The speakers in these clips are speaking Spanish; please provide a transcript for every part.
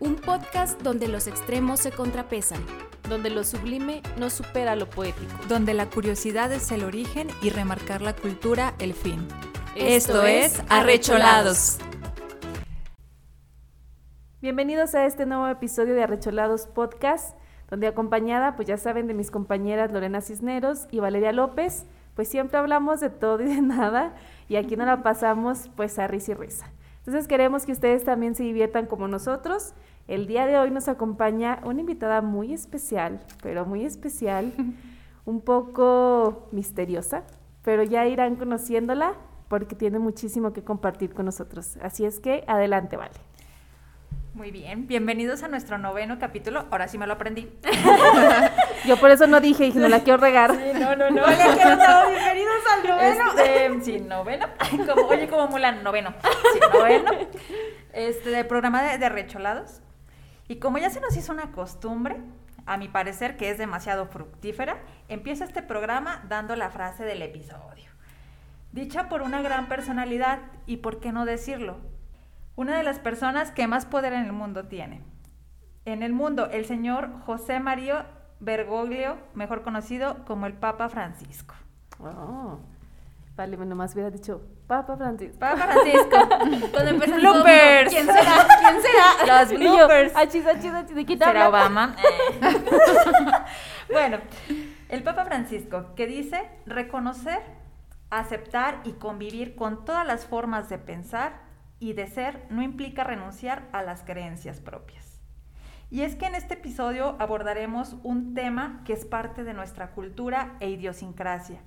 un podcast donde los extremos se contrapesan, donde lo sublime no supera lo poético, donde la curiosidad es el origen y remarcar la cultura el fin. Esto, es Arrecholados. Bienvenidos a este nuevo episodio de Arrecholados Podcast, donde acompañada, pues ya saben, de mis compañeras Lorena Cisneros y Valeria López, pues siempre hablamos de todo y de nada, y aquí no la pasamos pues a risa y risa. Entonces queremos que ustedes también se diviertan como nosotros. El día de hoy nos acompaña una invitada muy especial, pero muy especial, un poco misteriosa, pero ya irán conociéndola porque tiene muchísimo que compartir con nosotros. Así es que adelante, Vale. Muy bien, bienvenidos a nuestro noveno capítulo. Ahora sí me lo aprendí. Yo por eso no dije, dije, no la quiero regar. Sí, no, no, no. Bienvenidos al noveno. Este, sí, noveno. Como, oye, como Mulan, noveno. Sí, noveno. Este, del programa de, de recholados. Y como ya se nos hizo una costumbre, a mi parecer que es demasiado fructífera, empiezo este programa dando la frase del episodio. Dicha por una gran personalidad, y por qué no decirlo, una de las personas que más poder en el mundo tiene. En el mundo, el señor José Mario Bergoglio, mejor conocido como el Papa Francisco. Oh. Vale, nomás hubiera dicho Papa Francisco. Papa Francisco. Cuando empezó el Bloopers. ¿Quién será? ¿Quién será? Los bloopers. Achis, achis, achis, ¿de quién ¿Será? Obama? Eh. bueno, el Papa Francisco, que dice reconocer, aceptar y convivir con todas las formas de pensar y de ser no implica renunciar a las creencias propias. Y es que en este episodio abordaremos un tema que es parte de nuestra cultura e idiosincrasia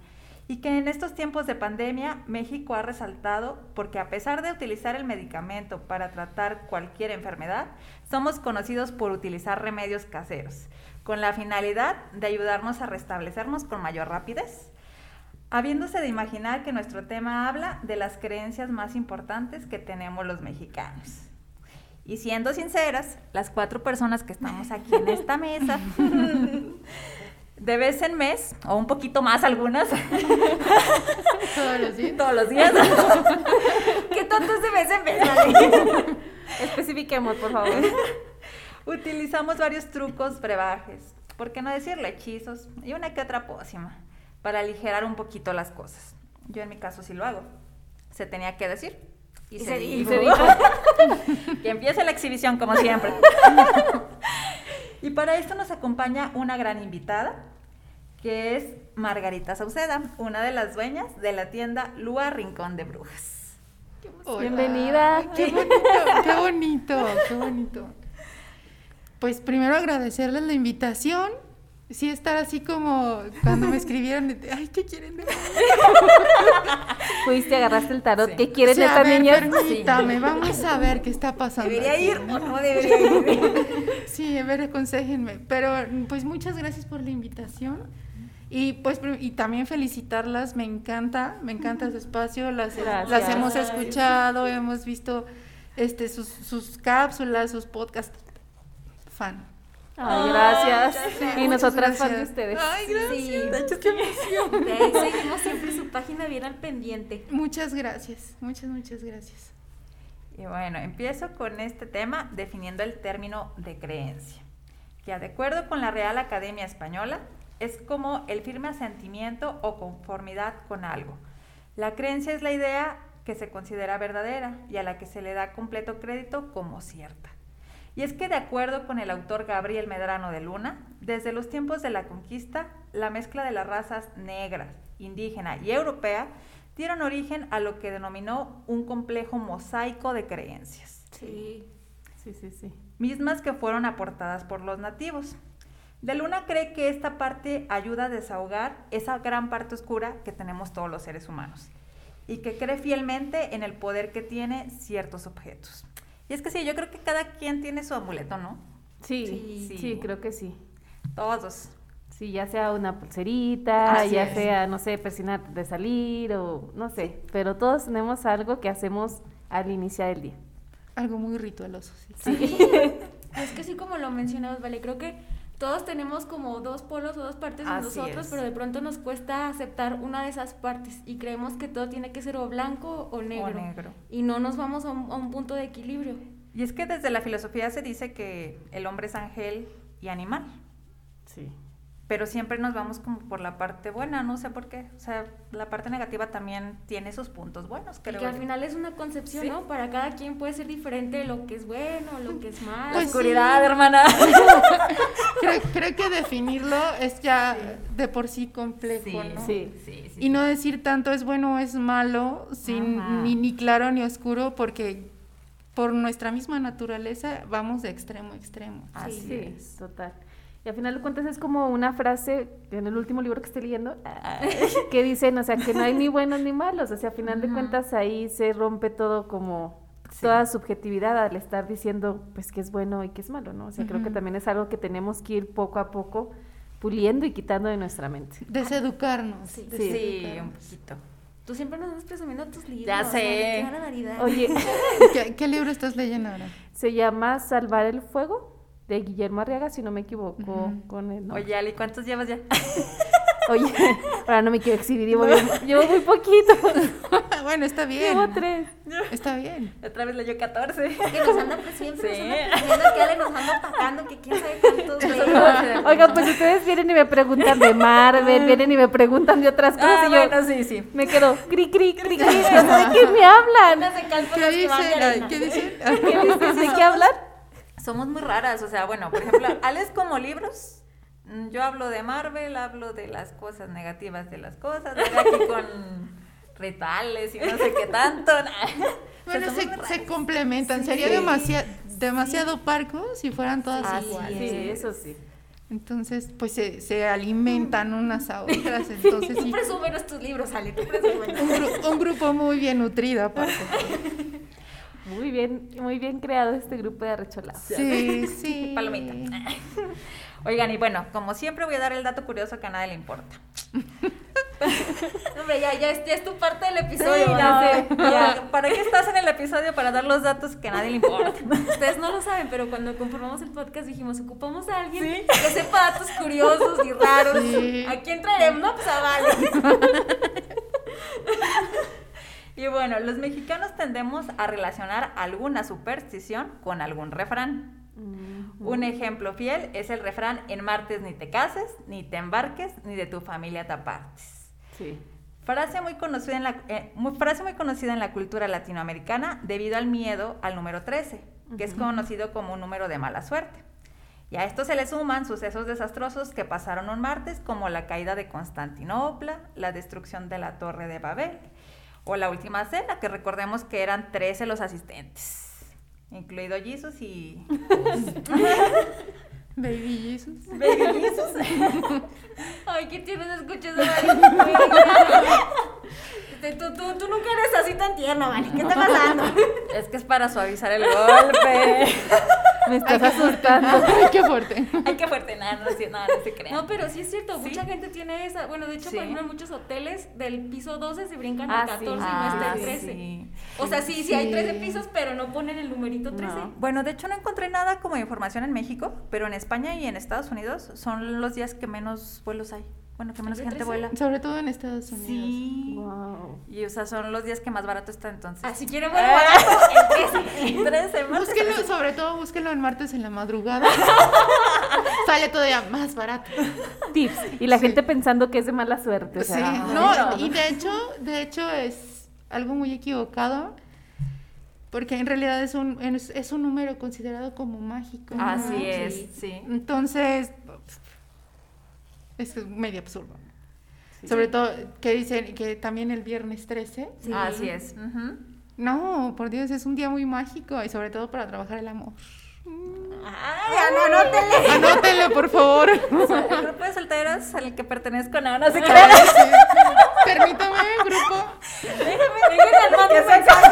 y que en estos tiempos de pandemia México ha resaltado porque a pesar de utilizar el medicamento para tratar cualquier enfermedad, somos conocidos por utilizar remedios caseros, con la finalidad de ayudarnos a restablecernos con mayor rapidez, habiéndose de imaginar que nuestro tema habla de las creencias más importantes que tenemos los mexicanos. Y siendo sinceras, las cuatro personas que estamos aquí en esta mesa, de vez en mes, o un poquito más algunas, Todos los días. todos los días, ¿qué tanto es de vez en? Vale? Especifiquemos, por favor. Utilizamos varios trucos, brebajes, por qué no decirlo, hechizos y una que otra pócima para aligerar un poquito las cosas. Yo en mi caso sí lo hago. Se tenía que decir. Y, se, dijo. se dijo. que empiece la exhibición como siempre. y para esto nos acompaña una gran invitada, que es Margarita Sauceda, una de las dueñas de la tienda Lua Rincón de Brujas. Hola. Bienvenida. Qué bonito, qué bonito, qué bonito. Pues primero agradecerles la invitación. Sí, estar así como cuando me escribieron, ay, ¿qué quieren de mí? Fuiste, agarraste el tarot. Sí. ¿Qué quieren de a esta ver, niña? Permítame, vamos a ver qué está pasando. ¿Debería aquí, ir ¿no? o no debería ir? Sí, a ver, aconsejenme. Pero pues muchas gracias por la invitación. Y pues y también felicitarlas, me encanta, me encanta su espacio, las, Gracias. las hemos escuchado, hemos visto este sus, sus cápsulas, sus podcasts. Fan. Ay, gracias. y Muchas nosotras fan de gracias. ustedes. Ay, gracias. Sí. De hecho, qué emoción. De ahí seguimos siempre su página bien al pendiente. Muchas gracias, muchas, muchas gracias. Y bueno, empiezo con este tema definiendo el término de creencia, que de acuerdo con la Real Academia Española es como el firme asentimiento o conformidad con algo. La creencia es la idea que se considera verdadera y a la que se le da completo crédito como cierta. Y es que de acuerdo con el autor Gabriel Medrano de Luna, desde los tiempos de la conquista, la mezcla de las razas negras, indígena y europea dieron origen a lo que denominó un complejo mosaico de creencias, Sí. Sí, sí, sí. mismas que fueron aportadas por los nativos. De Luna cree que esta parte ayuda a desahogar esa gran parte oscura que tenemos todos los seres humanos y que cree fielmente en el poder que tiene ciertos objetos. Y es que sí, yo creo que cada quien tiene su amuleto, ¿no? Sí, Sí. sí, creo que sí. Todos. Sí, ya sea una pulserita, Así ya es. sea, no sé, persinar de salir o no sé, pero todos tenemos algo que hacemos al iniciar el día. Algo muy ritualoso, sí. Es que sí, como lo mencionabas, vale, creo que todos tenemos como dos polos o dos partes de Así nosotros, es. pero de pronto nos cuesta aceptar una de esas partes y creemos que todo tiene que ser o blanco o negro. negro. Y no nos vamos a un, a un punto de equilibrio. Y es que desde la filosofía se dice que el hombre es ángel y animal, Sí. Pero siempre nos vamos como por la parte buena, no sé por qué. O sea, la parte negativa también tiene sus puntos buenos, Y creo. que al final es una concepción, Sí. ¿no? Para cada quien puede ser diferente lo que es bueno, lo que es malo. Pues Oscuridad, hermana. Creo, creo que definirlo es ya de por sí complejo, Sí, ¿no? Sí. sí, sí. Y no decir tanto es bueno o es malo, sin ni, ni claro ni oscuro, porque por nuestra misma naturaleza vamos de extremo a extremo. Así sí, es. total. Y al final de cuentas es como una frase en el último libro que estoy leyendo que dicen, o sea, que no hay ni buenos ni malos, o sea, a final de cuentas ahí se rompe todo como Sí. toda subjetividad al estar diciendo pues que es bueno y que es malo, ¿no? O sea, creo que también es algo que tenemos que ir poco a poco puliendo y quitando de nuestra mente. Deseducarnos. Sí. Sí, deseducarnos. un poquito. Tú siempre nos estás presumiendo tus libros. Ya sé. qué barbaridad. Oye, ¿Qué, qué libro estás leyendo ahora? se llama Salvar el Fuego de Guillermo Arriaga, si no me equivoco Ujú. con el nombre. Oye, Ali, ¿cuántos llevas ya? Oye, ahora no me quiero exhibir, llevo, bien- llevo muy poquito. bueno, está bien. Llevo tres. Está bien. Otra vez leyó 14. Que nos anda pues, siempre Sí. nos anda presumiendo que Ale nos anda atacando, que quién sabe cuántos lee. Oigan, pues ustedes vienen y me preguntan de Marvel, vienen y me preguntan de otras cosas Ah, y yo bueno, sí, sí. me quedo cri cri cri cri, no sé de qué me hablan. ¿Qué dicen? ¿Qué dicen? ¿Qué dices? ¿De qué hablan? Somos muy raras, o sea, bueno, por ejemplo, Ale es como libros. mm, Yo hablo de Marvel, hablo de las cosas negativas de las cosas, de aquí con rituales y no sé qué tanto. O sea, Bueno, se, se complementan. Sería Sí. demasiado, demasiado parco si fueran todas Así iguales. Sí, eso sí. Entonces, pues se, se alimentan unas a otras. Entonces, Tú sí. presúmenos tus libros, Ale, tú presúmenos. Un, gru- un grupo muy bien nutrido, aparte. Muy bien, muy bien creado este grupo de arrecholados. Sí, sí. Palomita. Oigan, y bueno, como siempre voy a dar el dato curioso que a nadie le importa. Hombre, ya, ya, es, ya es tu parte del episodio. Ya, ¿Para qué estás en el episodio? Para dar los datos que a nadie le importa. Ustedes no lo saben, pero cuando conformamos el podcast dijimos, ocupamos a alguien Sí. que sepa datos curiosos y raros. Sí. ¿A quién traeremos? No, pues a Vale. Y bueno, los mexicanos tendemos a relacionar alguna superstición con algún refrán. Un ejemplo fiel es el refrán en martes ni te cases, ni te embarques, ni de tu familia te apartes. Sí. Frase muy, conocida en la, eh, muy- frase muy conocida en la cultura latinoamericana debido al miedo al número 13, que es conocido como un número de mala suerte. Y a esto se le suman sucesos desastrosos que pasaron un martes, como la caída de Constantinopla, la destrucción de la Torre de Babel, o la última cena, que recordemos que eran 13 los asistentes, incluido Jesus y Baby Jesus. Baby Jesus. Ay, ¿qué tienes? Escuchas Tú, tú, tú nunca eres así tan tierno, Vale. ¿Qué está pasando? es que es para suavizar el golpe. Me estás asustando. Ay, qué fuerte. Ay, qué fuerte, nada, no, nada, no se crean. No, pero sí es cierto, Sí. mucha gente tiene esa. Bueno, de hecho, Sí. por ejemplo, en muchos hoteles del piso 12 se brincan Ah, al sí. 14 y no Ah, está el sí. 13. O sea, sí, sí, hay Sí. 13 pisos, pero no ponen el numerito 13. No. Bueno, de hecho no encontré nada como información en México, pero en España y en Estados Unidos son los días que menos vuelos hay. Bueno, que menos ¿Hay gente 13? vuela. Sobre todo en Estados Unidos. Sí. Wow. Y o sea, son los días que más barato está entonces. Ah, si quieren vuelo barato, el 13. 13 más. Búsquenlo, sobre todo búsquenlo en martes en la madrugada. Sale todavía más barato. Tips. Y la gente pensando que es de mala suerte. O Sí, sea, no, no. y de hecho, de hecho es algo muy equivocado. Porque en realidad es un, es, es un número considerado como mágico. ¿no? Así Sí. es, sí. Entonces, es medio absurdo. Sobre todo que dicen que también el viernes 13. Sí. Así es. No, por Dios, es un día muy mágico y sobre todo para trabajar el amor. Ay, no, anótenle. Anótenlo, por favor. El grupo de solteros al que pertenezco, no, no se Sí. crean. Permítame, grupo. Armar un mensaje.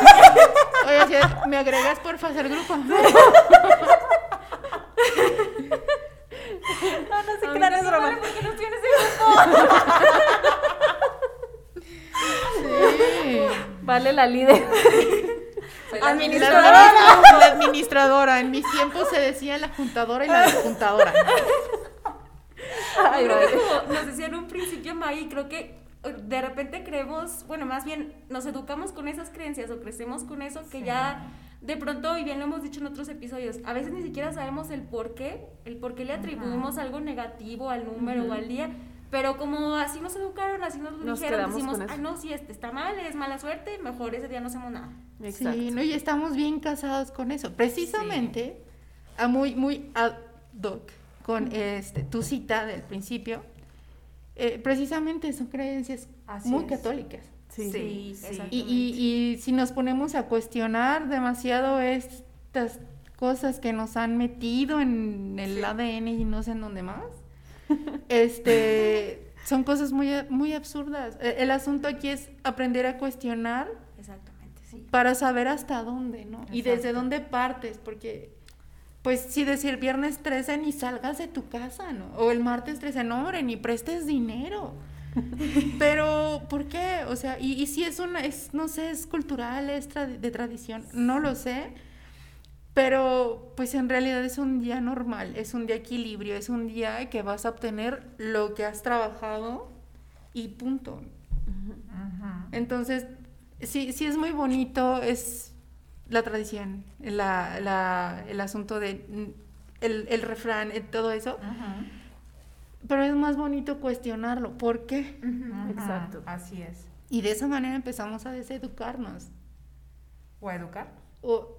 Oye, si me agregas por favor al grupo. No, no se Ay, crean, no, es broma. vale, porque no tienes el grupo. Sí. Vale la líder. Soy la La, administradora. la administradora. En mis tiempos se decía la juntadora y la desjuntadora. Ay, creo que como nos decían en un principio, Maggie, creo que de repente creemos, bueno, más bien nos educamos con esas creencias o crecemos con eso que Sí. ya de pronto, y bien lo hemos dicho en otros episodios, a veces ni siquiera sabemos el por qué, el por qué le atribuimos algo negativo al número o al día, pero como así nos educaron, así nos, Nos dijeron, decimos, ah, no, si este está mal, es mala suerte, mejor ese día no hacemos nada. Exacto. Sí, ¿no? y estamos bien casados con eso. Precisamente, a muy, muy ad hoc con este, tu cita del principio, eh, precisamente son creencias Así muy es. católicas. Sí. Sí. Y, y, y si nos ponemos a cuestionar demasiado estas cosas que nos han metido en el Sí. ADN y no sé en dónde más, este, son cosas muy, muy absurdas. E- El asunto aquí es aprender a cuestionar Exactamente, sí. para saber hasta dónde, ¿no? Y desde dónde partes, porque, pues, si decir viernes 13 ni salgas de tu casa, ¿no? O el martes 13, no, hombre, ni prestes dinero. Pero, ¿por qué? O sea, y, y si es una, es, no sé, es cultural, es tra- de tradición, no lo sé. Pero, pues en realidad es un día normal, es un día equilibrio, es un día que vas a obtener lo que has trabajado y punto. Entonces, sí, sí es muy bonito, es la tradición, la, la- el asunto de mm, el, el refrán, eh, todo eso, pero es más bonito cuestionarlo. ¿Por qué? Exacto. Así es. Y de esa manera empezamos a deseducarnos. O educar. O,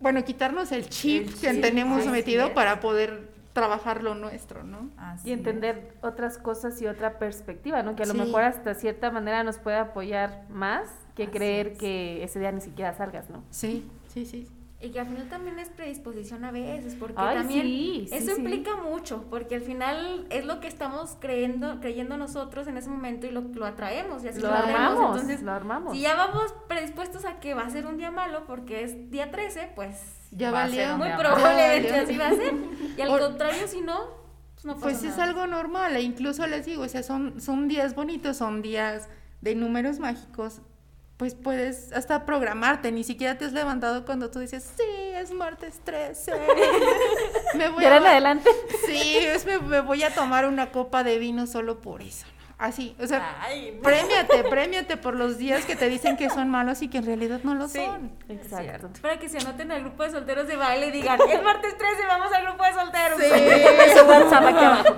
bueno, quitarnos el chip El que tenemos metido es. para poder trabajar lo nuestro, ¿no? Así Y entender otras cosas y otra perspectiva, ¿no? Que a lo mejor hasta cierta manera nos puede apoyar más que Así creer es. que ese día ni siquiera salgas, ¿no? Sí, sí, sí. Y que al final también es predisposición a veces, porque Ay, también sí, sí, eso sí. implica mucho, porque al final es lo que estamos creyendo, creyendo nosotros en ese momento y lo, lo atraemos y así Lo armamos, Entonces, lo armamos. si ya vamos predispuestos a que va a ser un día malo porque es día 13, pues Ya Va a ser muy probablemente así va a ser. Y al O- contrario, si no, pues no pasa Pues es nada. algo normal, e incluso les digo, o sea, son, son días bonitos, son días de números mágicos, pues puedes hasta programarte, ni siquiera te has levantado cuando tú dices, sí, es martes 13. me voy a- adelante. Sí, es, me, me voy a tomar una copa de vino solo por eso. Así, o sea, Ay, no. premiate, premiate por los días que te dicen que son malos y que en realidad no lo Sí. son. Exacto. Para que se anoten al grupo de solteros de baile y digan, es martes 13, vamos al grupo de solteros. Ese WhatsApp aquí abajo.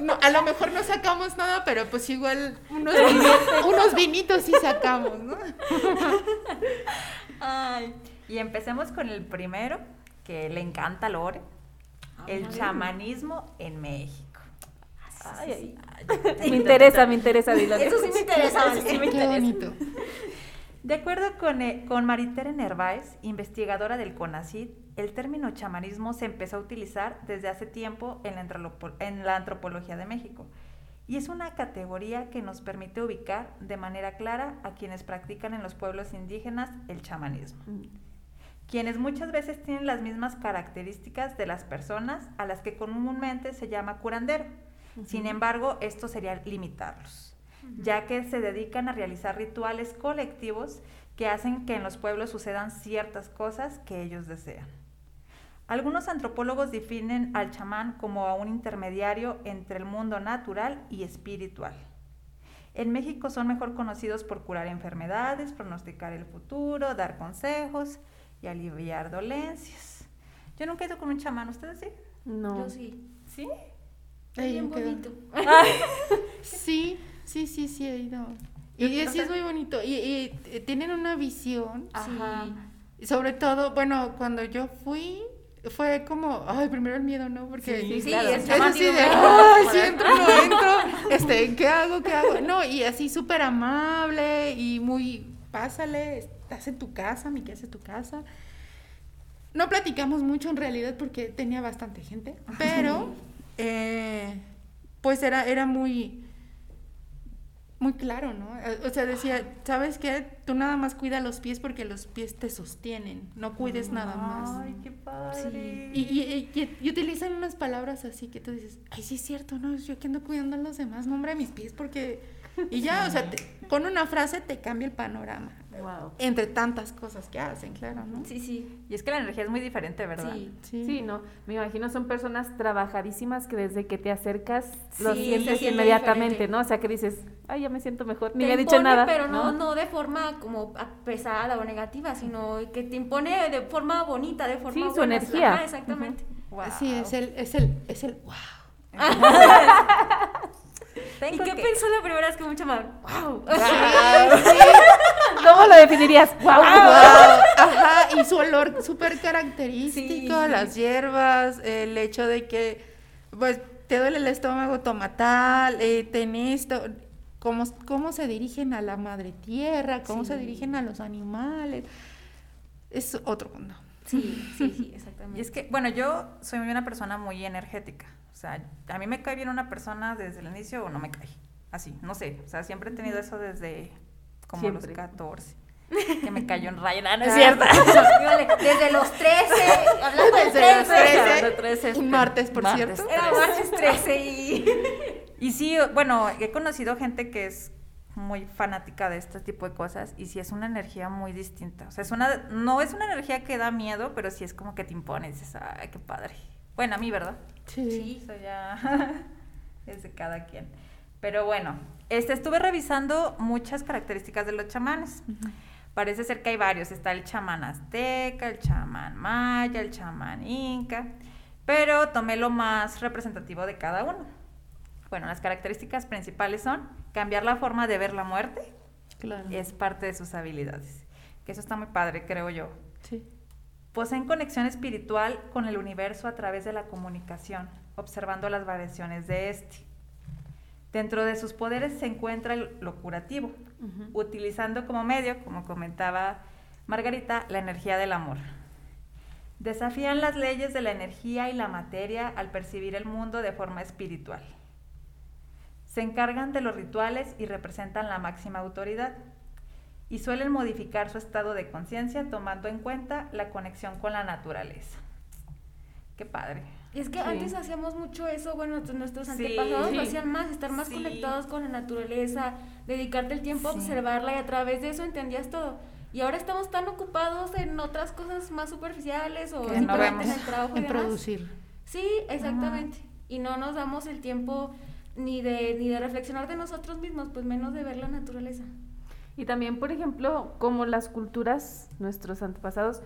No, a lo mejor no sacamos nada, pero pues igual unos, vini- unos vinitos sí sacamos, ¿no? Ay. Y empecemos con el primero, que le encanta a Lore, el chamanismo en México. Ay, ay. Me interesa, me interesa, dilo. Eso sí me interesa. Eso sí me Qué interesa. bonito. De acuerdo con, eh, con Maritere Nerváez, investigadora del CONACYT, el término chamanismo se empezó a utilizar desde hace tiempo en la, antropo- en la antropología de México y es una categoría que nos permite ubicar de manera clara a quienes practican en los pueblos indígenas el chamanismo, quienes muchas veces tienen las mismas características de las personas a las que comúnmente se llama curandero. Sin embargo, esto sería limitarlos, ya que se dedican a realizar rituales colectivos que hacen que en los pueblos sucedan ciertas cosas que ellos desean. Algunos antropólogos definen al chamán como a un intermediario entre el mundo natural y espiritual. En México son mejor conocidos por curar enfermedades, pronosticar el futuro, dar consejos y aliviar dolencias. Yo nunca he ido con un chamán, ¿ustedes sí? No. Yo sí. ¿Sí? Es Ay, bien bonito. Sí, sí, sí, sí he ido. Y sí es muy bonito. Y, y, eh, tienen una visión. Ajá. Y sobre todo, bueno, cuando yo fui, fue como, ay, primero el miedo, ¿no? Porque Sí, Sí, claro. es así de, ay, sí entro, no entro, este, ¿qué hago, qué hago? No, y así súper amable y muy, pásale, estás en tu casa, mi casa es tu casa. No platicamos mucho en realidad porque tenía bastante gente, pero eh, pues era, era muy, muy claro, ¿no? O sea, decía, ¿sabes qué? Tú nada más cuida los pies porque los pies te sostienen, no cuides nada más. Ay, qué padre. Y, y- y- y utilizan unas palabras así que tú dices, ay, sí es cierto, no, yo que ando cuidando a los demás, nombre a mis pies porque... Y ya, o sea, te- con una frase te cambia el panorama. Wow. Entre tantas cosas que hacen, claro, ¿no? Sí, sí. Y es que la energía es muy diferente, ¿verdad? Sí. Sí, no, me imagino son personas trabajadísimas que desde que te acercas lo Sí, sientes inmediatamente, diferente. ¿no? O sea, que dices, ay, ya me siento mejor, ni Te me ha dicho nada. Pero no, no de forma como pesada o negativa, sino que te impone de forma bonita, de forma Sí, su energía. Ajá, exactamente. Wow. Sí, es el, es el, es el, wow. ¿Y qué que- pensó la primera vez que mucho más? ¡Wow! ¿Cómo lo definirías? ¡Wow! Ajá, y su olor súper característico, Sí. las hierbas, el hecho de que, pues, te duele el estómago, toma tal, eh, ten esto, cómo, cómo se dirigen a la madre tierra, cómo se dirigen a los animales, es otro mundo. Sí, sí, sí, exactamente. Y es que, bueno, yo soy una persona muy energética. O sea, a mí me cae bien una persona desde el inicio o no me cae. Así, no sé. O sea, siempre he tenido eso desde como Siempre. los 14. Que me cayó en raya. No, no es Ah, cierto. desde los 13, hablando de Desde los 13. 13. Hablando de 13, Un martes, por martes cierto. Era 13. martes 13 y... Y sí, bueno, he conocido gente que es muy fanática de este tipo de cosas y sí es una energía muy distinta. O sea, es una, no es una energía que da miedo, pero sí es como que te impone y dices, ay, qué padre. Bueno, a mí, ¿verdad? Sí. Eso ya es de cada quien. Pero bueno, este, estuve revisando muchas características de los chamanes. Parece ser que hay varios. Está el chamán azteca, el chamán maya, el chamán inca. Pero tomé lo más representativo de cada uno. Bueno, las características principales son cambiar la forma de ver la muerte. Claro. Es parte de sus habilidades. Que eso está muy padre, creo yo. Sí. Poseen conexión espiritual con el universo a través de la comunicación, observando las variaciones de este. Dentro de sus poderes se encuentra lo curativo, utilizando como medio, como comentaba Margarita, la energía del amor. Desafían las leyes de la energía y la materia al percibir el mundo de forma espiritual. Se encargan de los rituales y representan la máxima autoridad. Y suelen modificar su estado de conciencia tomando en cuenta la conexión con la naturaleza. Qué padre. Es que Sí. antes hacíamos mucho eso, bueno, nuestros Sí. antepasados Sí. lo hacían más, estar más conectados con la naturaleza, dedicarte el tiempo a observarla y a través de eso entendías todo. Y ahora estamos tan ocupados en otras cosas más superficiales o no simplemente en el trabajo y En demás. producir. Sí, exactamente. Y no nos damos el tiempo ni de, ni de reflexionar de nosotros mismos, pues menos de ver la naturaleza. Y también, por ejemplo, como las culturas, nuestros antepasados,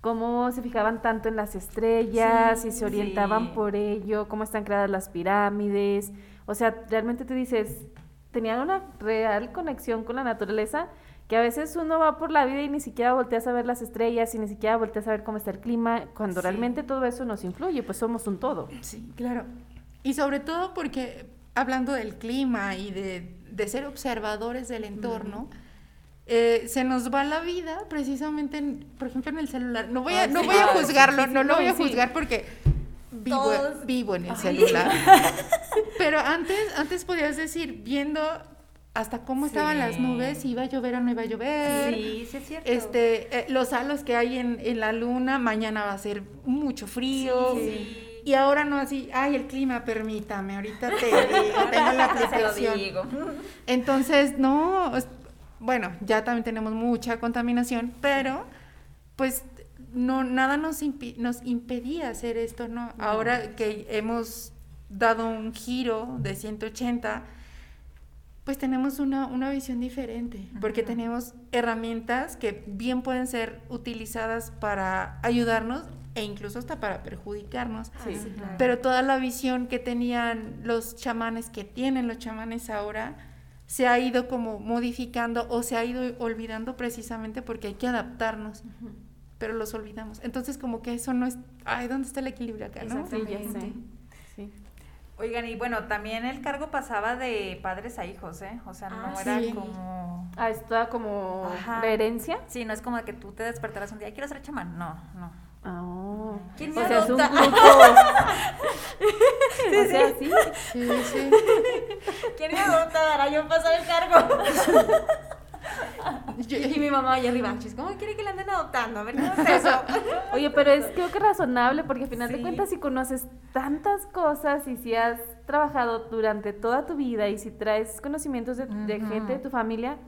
cómo se fijaban tanto en las estrellas Sí, y se orientaban sí. por ello, cómo están creadas las pirámides. O sea, realmente tú dices, tenían una real conexión con la naturaleza que a veces uno va por la vida y ni siquiera volteas a ver las estrellas y ni siquiera volteas a ver cómo está el clima, cuando Sí. realmente todo eso nos influye, pues somos un todo. Sí, claro. Y sobre todo porque hablando del clima y de, de ser observadores del entorno, eh, se nos va la vida precisamente, en- por ejemplo, en el celular. No voy a, no voy a juzgarlo, no lo voy a juzgar porque vivo, vivo en el celular. Pero antes, antes podías decir, viendo hasta cómo estaban las nubes, si iba a llover o no iba a llover. Sí, sí es cierto. Este, eh, los halos que hay en, en la luna, mañana va a ser mucho frío. Sí. Y ahora no así, ay, el clima, permítame, ahorita te digo, tengo la aplicación. digo. Entonces, no, bueno, ya también tenemos mucha contaminación, pero pues no, nada nos, impi- nos impedía hacer esto, ¿no? Ahora que hemos dado un giro de 180, pues tenemos una, una visión diferente, porque tenemos herramientas que bien pueden ser utilizadas para ayudarnos e incluso hasta para perjudicarnos. Sí. Ah, claro. Pero toda la visión que tenían los chamanes, que tienen los chamanes ahora, se ha ido como modificando o se ha ido olvidando precisamente porque hay que adaptarnos, pero los olvidamos. Entonces como que eso no es, ay, ¿dónde está el equilibrio acá, no? Sí, ya sé. Exactamente. Sí. Oigan, y bueno, también el cargo pasaba de padres a hijos, ¿eh? O sea, no Ah, era sí. como... Ah, está como Ajá. herencia. Sí, no es como que tú te despertaras un día, quiero ser chamán. No, no. Ah. ¿Quién o me sea, es un adopta? grupo. o sea, sí. Sí, sí. ¿Quién me adopta para yo pasar el cargo? Yo- Y mi mamá allá arriba, chis, ¿cómo quiere que le anden adoptando? A ver, ¿cómo es eso? Oye, pero es creo que razonable porque al final de Sí. cuentas si conoces tantas cosas y si has trabajado durante toda tu vida y si traes conocimientos de, de Ujú. gente de tu familia,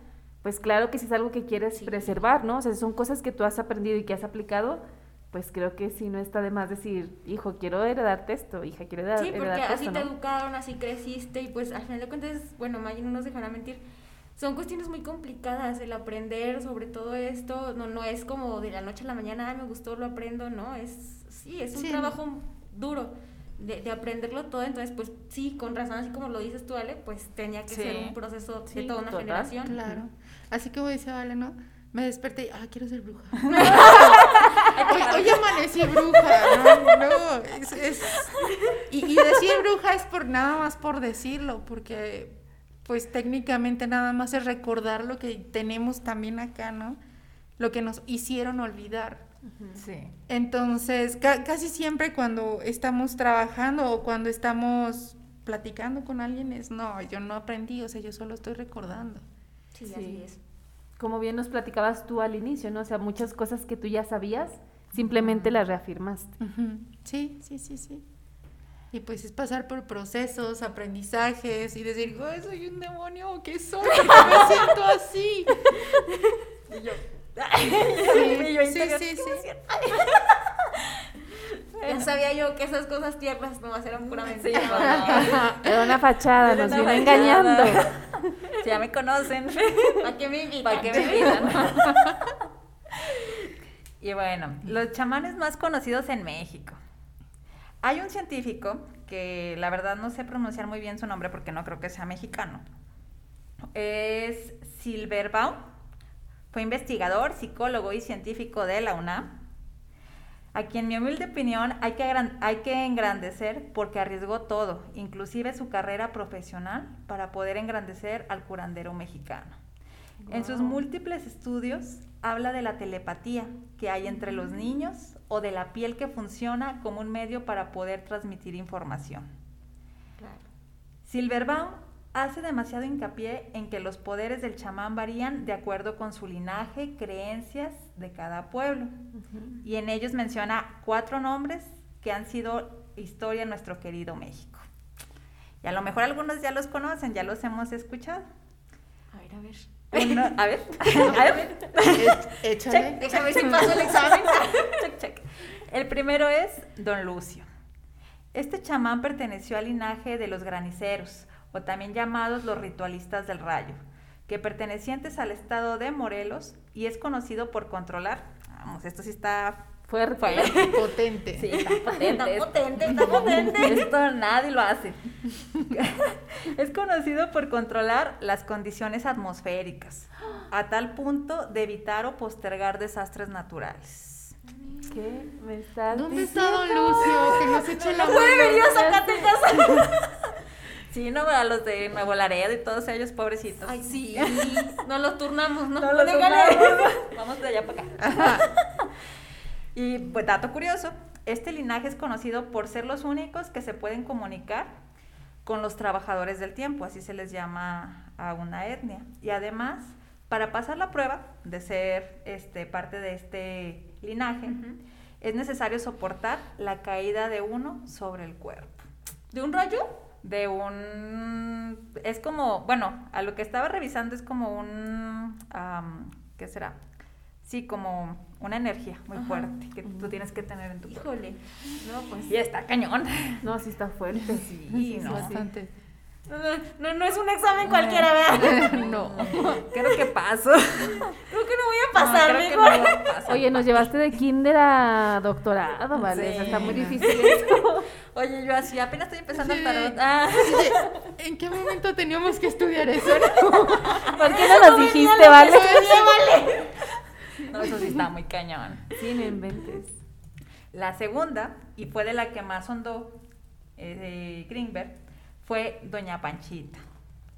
pues claro que si es algo que quieres Sí. preservar, ¿no? O sea, son cosas que tú has aprendido y que has aplicado, pues creo que sí no está de más decir, hijo, quiero heredarte esto, hija, quiero heredar- Sí, porque heredarte así esto, te ¿no? educaron, así creciste y pues al final de cuentas, bueno, Maggie no nos dejará mentir, son cuestiones muy complicadas el aprender sobre todo esto, no, no es como de la noche a la mañana, "Ay, me gustó, lo aprendo, no, es, sí, es un Sí. trabajo duro de, de aprenderlo todo, entonces pues sí, con razón, así como lo dices tú, Ale, pues tenía que Sí. ser un proceso de toda una total. generación. Claro. Así como dice Vale, ¿no? Me desperté y, ah, quiero ser bruja. hoy, hoy amanecí bruja, no, no, es, es- Y, y decir bruja es por nada más por decirlo, porque pues técnicamente nada más es recordar lo que tenemos también acá, ¿no? Lo que nos hicieron olvidar. Sí. Entonces, ca- casi siempre cuando estamos trabajando o cuando estamos platicando con alguien es, no, yo no aprendí, o sea, yo solo estoy recordando. Sí, Sí. así es. Como bien nos platicabas tú al inicio, ¿no? O sea, muchas cosas que tú ya sabías, simplemente las reafirmaste. Sí, sí, sí, sí. Y pues es pasar por procesos, aprendizajes y decir, "Ay, soy un demonio, ¿qué soy? ¿Por qué me siento así? Y yo, Sí, Y yo sí, sí, ¿qué sí. Ya sabía yo que esas cosas tiernas no eran pura Sí. Era una fachada, Era nos viene engañando. Si ya me conocen. ¿Para qué me invitan? ¿Para qué me invitan? y bueno, los chamanes más conocidos en México. Hay un científico que la verdad no sé pronunciar muy bien su nombre porque no creo que sea mexicano. Es Silverbaum. Fue investigador, psicólogo y científico de la UNAM. A quien, en mi humilde opinión, hay que, agran- hay que engrandecer porque arriesgó todo, inclusive su carrera profesional, para poder engrandecer al curandero mexicano. En sus múltiples estudios habla de la telepatía que hay entre los niños o de la piel que funciona como un medio para poder transmitir información. Claro. Silverbaum hace demasiado hincapié en que los poderes del chamán varían de acuerdo con su linaje, creencias de cada pueblo. Y en ellos menciona cuatro nombres que han sido historia en nuestro querido México. Y a lo mejor algunos ya los conocen, ya los hemos escuchado. A ver, a ver. Uno- a ver, a ver. Échale. Check. Ver si paso el examen. Check, check. El primero es Don Lucio. Este chamán perteneció al linaje de los graniceros, o también llamados los ritualistas del rayo, que pertenecientes al estado de Morelos y es conocido por controlar, vamos, esto sí está Fuerte. fuerte. Potente. Sí, está potente. Está potente, está potente. Esto nadie lo hace. Es conocido por controlar las condiciones atmosféricas, a tal punto de evitar o postergar desastres naturales. ¿Qué me estás ¿Dónde está? Don Lucio? Que nos eche la mano. venir a Zacatecas. Sí, no, a los de Nuevo Laredo y todos ellos, pobrecitos. Ay, sí. Nos los turnamos, ¿no? No lo Déjale. turnamos. Vamos de allá para acá. Y pues dato curioso, este linaje es conocido por ser los únicos que se pueden comunicar con los trabajadores del tiempo, así se les llama a una etnia. Y además, para pasar la prueba de ser este, parte de este linaje, Ujú. es necesario soportar la caída de uno sobre el cuerpo. ¿De un rayo? De un... Es como, bueno, a lo que estaba revisando es como un... ¿Qué será? Sí, como una energía muy Ajá. fuerte que tú tienes que tener en tu cuerpo. Híjole. No, pues. Y está cañón. No, sí está fuerte. Sí, no. Bastante. No, no, no es un examen cualquiera, ¿verdad? No. Creo que paso. Creo que no voy a pasar, No, creo que. Oye, nos llevaste de kinder a doctorado, ¿vale? O sea, está muy difícil eso. Oye, yo así apenas estoy empezando Sí. el tarot. Ah. ¿En qué momento teníamos que estudiar eso? ¿Por qué no nos dijiste, vale? No, eso sí está muy cañón. Sí, no inventes. La segunda, y fue de la que más sondó eh, Greenberg, fue Doña Panchita.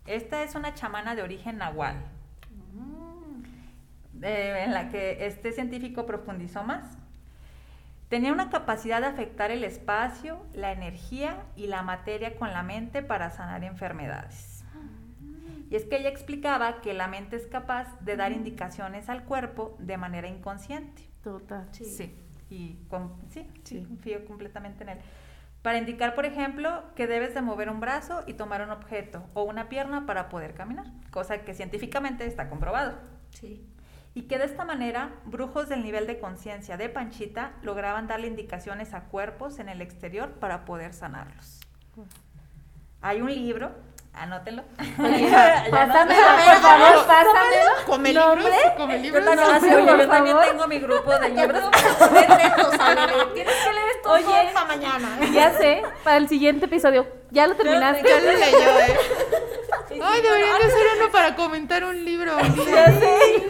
Esta es una chamana de origen nahual, eh, en la que este científico profundizó más. Tenía una capacidad de afectar el espacio, la energía y la materia con la mente para sanar enfermedades. Y es que ella explicaba que la mente es capaz de dar indicaciones al cuerpo de manera inconsciente. Total. Sí. Y con- sí, Sí. confío completamente en él. Para indicar, por ejemplo, que debes de mover un brazo y tomar un objeto o una pierna para poder caminar, cosa que científicamente está comprobado. Sí. Y que de esta manera, brujos del nivel de conciencia de Panchita lograban darle indicaciones a cuerpos en el exterior para poder sanarlos. Hay un libro, anótenlo. Pásamelo, por favor, pásamelo. Come libros, come libros. yo también tengo mi grupo de libros. Tienes que leer Oye. para mañana. Ya sé, para el siguiente episodio. ¿Ya lo terminaste? Ya lo leyó, ¿eh? Ay, deberían de hacer uno para comentar un libro. Ya sé.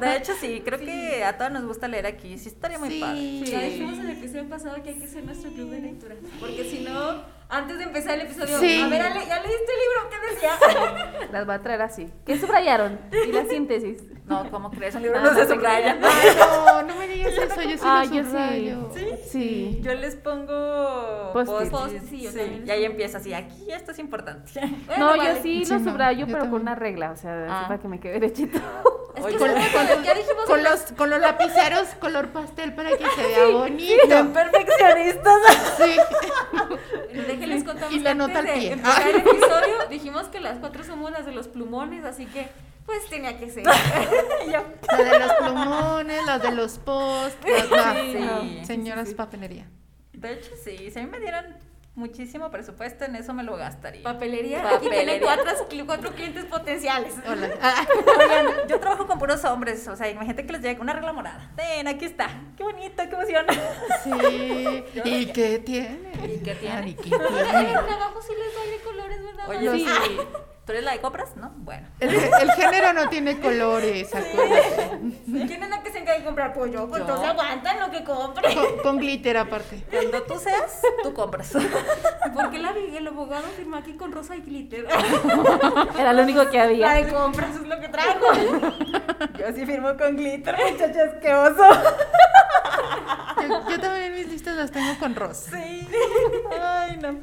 De hecho, sí, creo que a todos nos gusta leer aquí. Sí, estaría muy Sí. padre. Ya dijimos en el episodio pasado que hay que ser nuestro club de lectura. Porque si no, antes de empezar el episodio, Sí. a ver, Ale, ¿ya leíste el libro? ¿Qué decía? Las va a traer así. ¿Qué subrayaron? Y la síntesis. No, ¿cómo crees? Un libro Ah, no se no te subraya. Ay, no, no me digas eso, yo sí Ah, lo yo subrayo. sí. Sí. Yo les pongo post-its, Sí, yo sí. Y ahí empieza así, aquí esto es importante. Bueno, No, vale. yo sí Sí, lo subrayo, yo pero con una regla, o sea, así Ah. para que me quede derechito. Es que Con, ¿sabes? con- ya dijimos con que- los, con los lapiceros color pastel para que se vea bonito. Perfeccionistas. Sí. Déjenles contamos Y la nota al de pie. empezar el episodio dijimos que las cuatro somos las de los plumones, así que pues tenía que ser. La de los plumones, la de los posts. la- Sí, señoras sí, sí. papelería. De hecho, sí, si a mí me dieran muchísimo presupuesto, en eso me lo gastaría. Papelería. Papelería. Aquí tiene cuatro, cuatro clientes potenciales. Hola. Ah, Oigan, yo trabajo con puros hombres, o sea, imagínate que les llegue una regla morada. Ten, aquí está. Qué bonito, qué emoción. sí. ¿Y qué tiene? ¿Y qué tiene? Ay, ¿qué En tiene? el trabajo sí les doy de colores, ¿verdad? Oye, Sí. ¿Tú eres la de compras? ¿No? Bueno. El, el género no tiene colores, acuérdate. ¿Quién es la que se encarga de comprar pollo? Pues Yo. entonces aguantan lo que compre. Con, con glitter aparte. Cuando tú seas, tú compras. ¿Por qué la, el abogado firmó aquí con rosa y glitter? Era lo único que La había. de compras es lo que traigo. Yo sí firmo con glitter, muchachos, qué oso. Yo, yo también mis listas las tengo con rosa. Sí. Ay, no.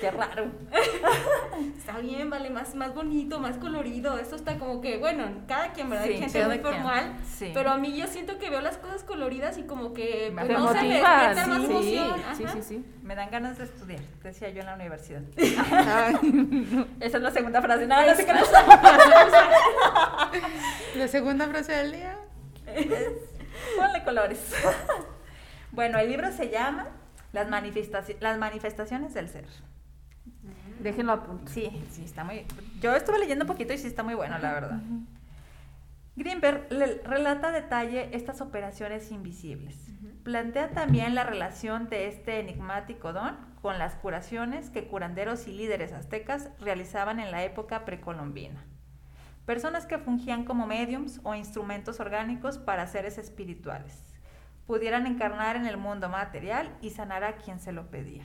Qué raro. Está bien, vale, más, más bonito, más colorido. Esto está como que, bueno, cada quien, ¿verdad? Sí, Hay gente muy formal. Sí. Pero a mí yo siento que veo las cosas coloridas y como que Me pues, Te no se más sí, emoción. sí, sí, sí. Me dan ganas de estudiar, decía yo en la universidad. Esa es la segunda frase. No, no sé qué la segunda frase del día. Ponle colores. Bueno, el libro se llama Las, manifestaci- Las manifestaciones del ser. Déjenlo a punto. Sí, sí, está muy... Yo estuve leyendo un poquito y sí está muy bueno, la verdad. Greenberg le- relata a detalle estas operaciones invisibles. Plantea también la relación de este enigmático don con las curaciones que curanderos y líderes aztecas realizaban en la época precolombina. Personas que fungían como mediums o instrumentos orgánicos para seres espirituales. Pudieran encarnar en el mundo material y sanar a quien se lo pedía.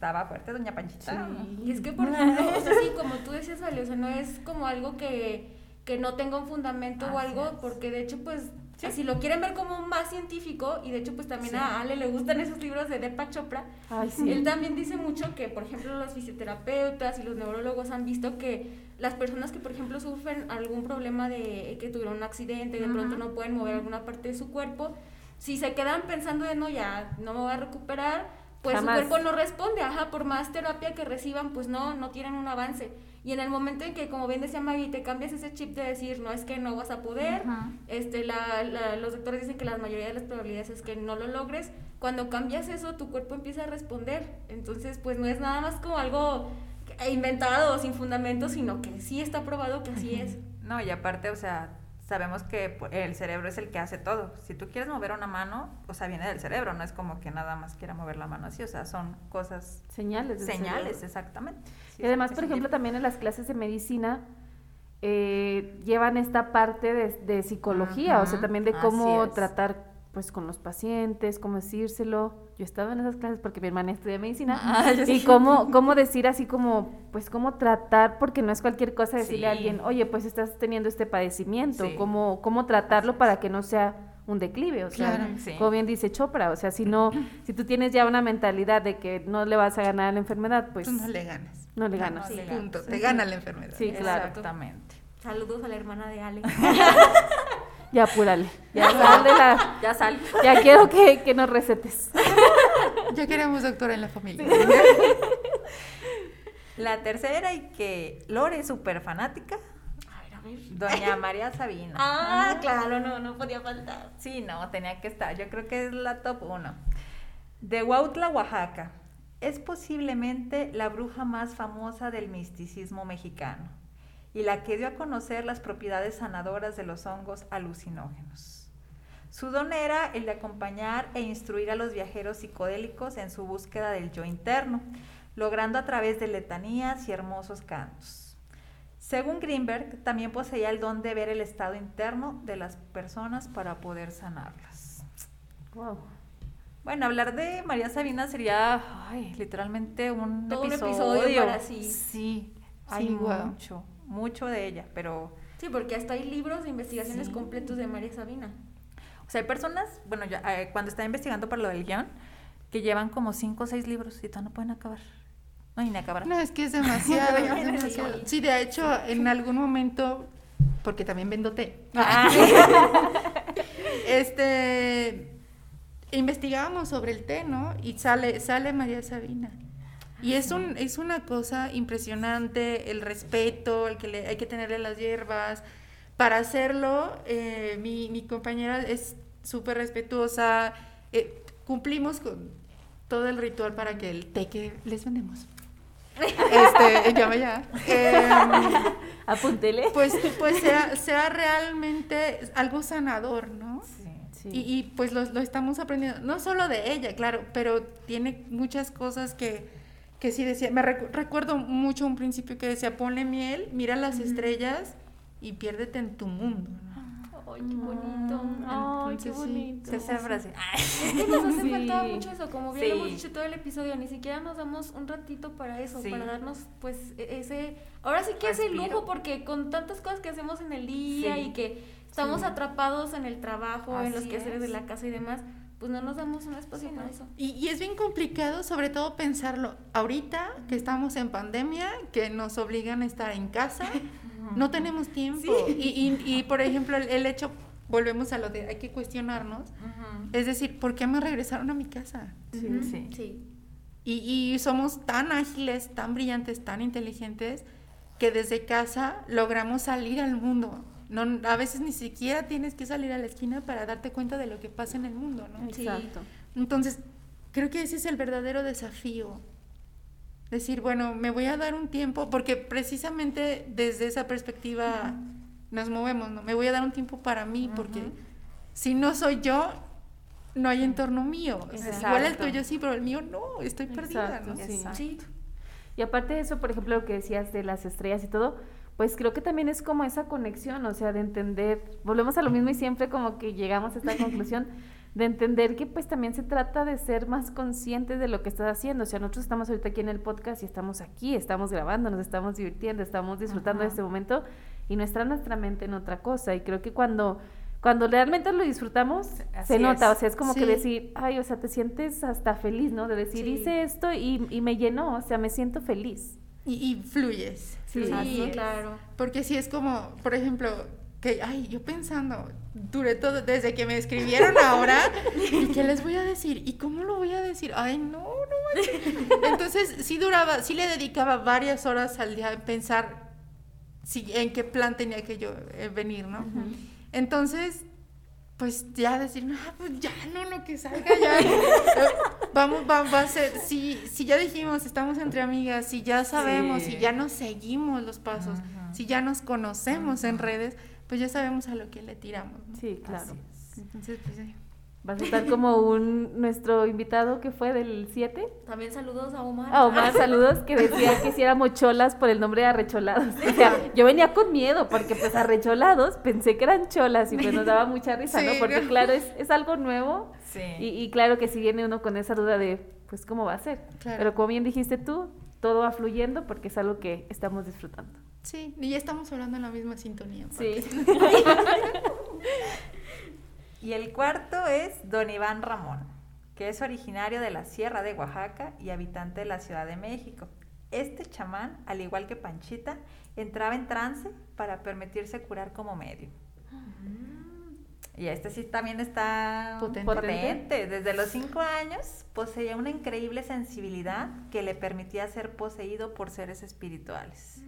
Estaba fuerte, doña Panchita. Y es que, por ejemplo, o sea, sí, como tú decías, Vale, o sea, no es como algo que, que no tenga un fundamento o Así algo, es. porque de hecho, pues, si lo quieren ver como más científico, y de hecho, pues también Sí. a Ale le gustan esos libros de Deepak Chopra, Ay, sí. él también dice mucho que, por ejemplo, los fisioterapeutas y los neurólogos han visto que las personas que, por ejemplo, sufren algún problema de que tuvieron un accidente y de pronto no pueden mover alguna parte de su cuerpo, si se quedan pensando de no, ya no me voy a recuperar, pues Jamás. su cuerpo no responde, ajá, por más terapia que reciban, pues no, no tienen un avance. Y en el momento en que, como bien decía Maggie, te cambias ese chip de decir, no es que no vas a poder, Ajá. este, la, la- los doctores dicen que la mayoría de las probabilidades es que no lo logres, cuando cambias eso, tu cuerpo empieza a responder. Entonces, pues no es nada más como algo inventado sin fundamento, sino que sí está probado que así es. No, y aparte, o sea, sabemos que el cerebro es el que hace todo. Si tú quieres mover una mano, o sea, viene del cerebro, no es como que nada más quiera mover la mano así, o sea, son cosas, Señales. señales, exactamente. Sí, Y además, por ejemplo, también en las clases de medicina eh, llevan esta parte de, de psicología, o sea, también de cómo tratar pues con los pacientes, cómo decírselo. Yo he estado en esas clases porque mi hermana estudia medicina Ah, y sí. cómo, cómo decir así como, pues cómo tratar, porque no es cualquier cosa decirle a alguien, oye, pues estás teniendo este padecimiento, Sí. cómo, cómo tratarlo para que no sea un declive, o sea, Claro. Sí. como bien dice Chopra, o sea, si no, si tú tienes ya una mentalidad de que no le vas a ganar a la enfermedad, pues Tú no le ganas. no le ganas. Sí. Punto. Sí, Te gana la enfermedad. Sí, claro. Exactamente. Saludos a la hermana de Ale. Ya apúrale. Ya sal de la. Ya sal. Ya quiero que, que nos recetes. Ya queremos doctora en la familia. La tercera y que Lore es súper fanática, A ver, a ver. doña María Sabina. Ah, claro, no, no podía faltar. Sí, no, tenía que estar. Yo creo que es la top uno. De Huautla, Oaxaca. Es posiblemente la bruja más famosa del misticismo mexicano y la que dio a conocer las propiedades sanadoras de los hongos alucinógenos. Su don era el de acompañar e instruir a los viajeros psicodélicos en su búsqueda del yo interno, logrando a través de letanías y hermosos cantos. Según Greenberg, también poseía el don de ver el estado interno de las personas para poder sanarlas. Wow. Bueno, hablar de María Sabina sería ay, literalmente un Todo un episodio. para sí. Sí, hay Sí, mucho, mucho de ella, pero Sí, porque hasta hay libros de investigaciones Sí. completos de María Sabina. o sea, hay personas, bueno, yo, eh, cuando estaba investigando para lo del guion, que llevan como cinco o seis libros y todavía no pueden acabar. No, ni acabar. No, es que es demasiado, es demasiado. Sí, de hecho, en algún momento, porque también vendo té, Ah. este, investigábamos sobre el té, ¿no? Y sale, sale María Sabina. Y es, un, es una cosa impresionante, el respeto, el que le, hay que tenerle las hierbas. Para hacerlo, eh, mi, mi compañera es súper respetuosa. eh, cumplimos con todo el ritual para que el té que les vendemos. Este, llama ya. em, Apúntele. pues pues sea, sea realmente algo sanador, ¿no? Sí. Sí. Y, y, pues lo, lo estamos aprendiendo, no solo de ella, claro, pero tiene muchas cosas que, que sí decía, me recu- recuerdo mucho un principio que decía, ponle miel, mira las estrellas y piérdete en tu mundo, ¿no? Ay, qué bonito. Mm, Ay, qué sí. bonito. Se hace frase. Es que nos hace Sí. falta mucho eso, como bien lo hemos Sí. dicho todo el episodio, ni siquiera nos damos un ratito para eso, Sí. para darnos pues e- ese, ahora sí que ese Respiro. lujo, porque con tantas cosas que hacemos en el día Sí. y que estamos Sí. atrapados en el trabajo, en los quehaceres de la casa y demás, pues no nos damos un espacio Sí, para no. eso. Y, y es bien complicado, sobre todo pensarlo ahorita que estamos en pandemia, que nos obligan a estar en casa, no tenemos tiempo. Y, y- y, por ejemplo, el, el hecho, volvemos a lo de hay que cuestionarnos, Ujú. es decir, ¿por qué me regresaron a mi casa? Sí, Ujú. sí. Sí. Y, y somos tan ágiles, tan brillantes, tan inteligentes, que desde casa logramos salir al mundo. No, a veces ni siquiera tienes que salir a la esquina para darte cuenta de lo que pasa en el mundo, ¿no? Sí. Exacto. Entonces, creo que ese es el verdadero desafío. Decir, bueno, me voy a dar un tiempo, porque precisamente desde esa perspectiva nos movemos, ¿no? Me voy a dar un tiempo para mí, porque si no soy yo, no hay entorno mío. O sea, igual el tuyo sí, pero el mío no, estoy perdida, Exacto, ¿no? sí. Exacto. Sí. Y aparte de eso, por ejemplo, lo que decías de las estrellas y todo, pues creo que también es como esa conexión, o sea, de entender, volvemos a lo mismo y siempre como que llegamos a esta conclusión de entender que pues también se trata de ser más conscientes de lo que estás haciendo, o sea, nosotros estamos ahorita aquí en el podcast y estamos aquí, estamos grabando, nos estamos divirtiendo, estamos disfrutando de este momento y no está nuestra mente en otra cosa y creo que cuando cuando realmente lo disfrutamos, Así se nota, es. o sea, es como que decir, ay, o sea, te sientes hasta feliz, ¿no? De decir, Sí. hice esto y, y me llenó, o sea, me siento feliz. Y, y fluyes. Sí, Sí, así es. claro. Porque si es como, por ejemplo, que, ay, yo pensando, duré todo, desde que me escribieron ahora, ¿y qué les voy a decir? ¿Y cómo lo voy a decir? Ay, no, no manches. Entonces, sí duraba, sí le dedicaba varias horas al día a pensar si, en qué plan tenía que yo eh, venir, ¿no? Entonces, pues ya decir, no, pues ya, no, lo que salga ya. Eh, Vamos, va, va a ser, si, si ya dijimos, estamos entre amigas, si ya sabemos, Sí. si ya nos seguimos los pasos, si ya nos conocemos en redes, pues ya sabemos a lo que le tiramos. ¿no? Sí, claro. Entonces, pues. Vas a estar como un nuestro invitado que fue del 7. También saludos a Omar. A Omar, saludos, que decía que hiciéramos cholas por el nombre de arrecholados. O sea, yo venía con miedo porque pues arrecholados pensé que eran cholas y pues nos daba mucha risa, ¿no? Porque claro, es, es algo nuevo Sí. y, y claro que si viene uno con esa duda de pues cómo va a ser. Claro. Pero como bien dijiste tú, todo va fluyendo porque es algo que estamos disfrutando. Sí, y ya estamos hablando en la misma sintonía. Sí. Y el cuarto es Don Iván Ramón, que es originario de la Sierra de Oaxaca y habitante de la Ciudad de México. Este chamán, al igual que Panchita, entraba en trance para permitirse curar como medio. Y este sí también está Potente. potente. Desde los cinco años poseía una increíble sensibilidad que le permitía ser poseído por seres espirituales.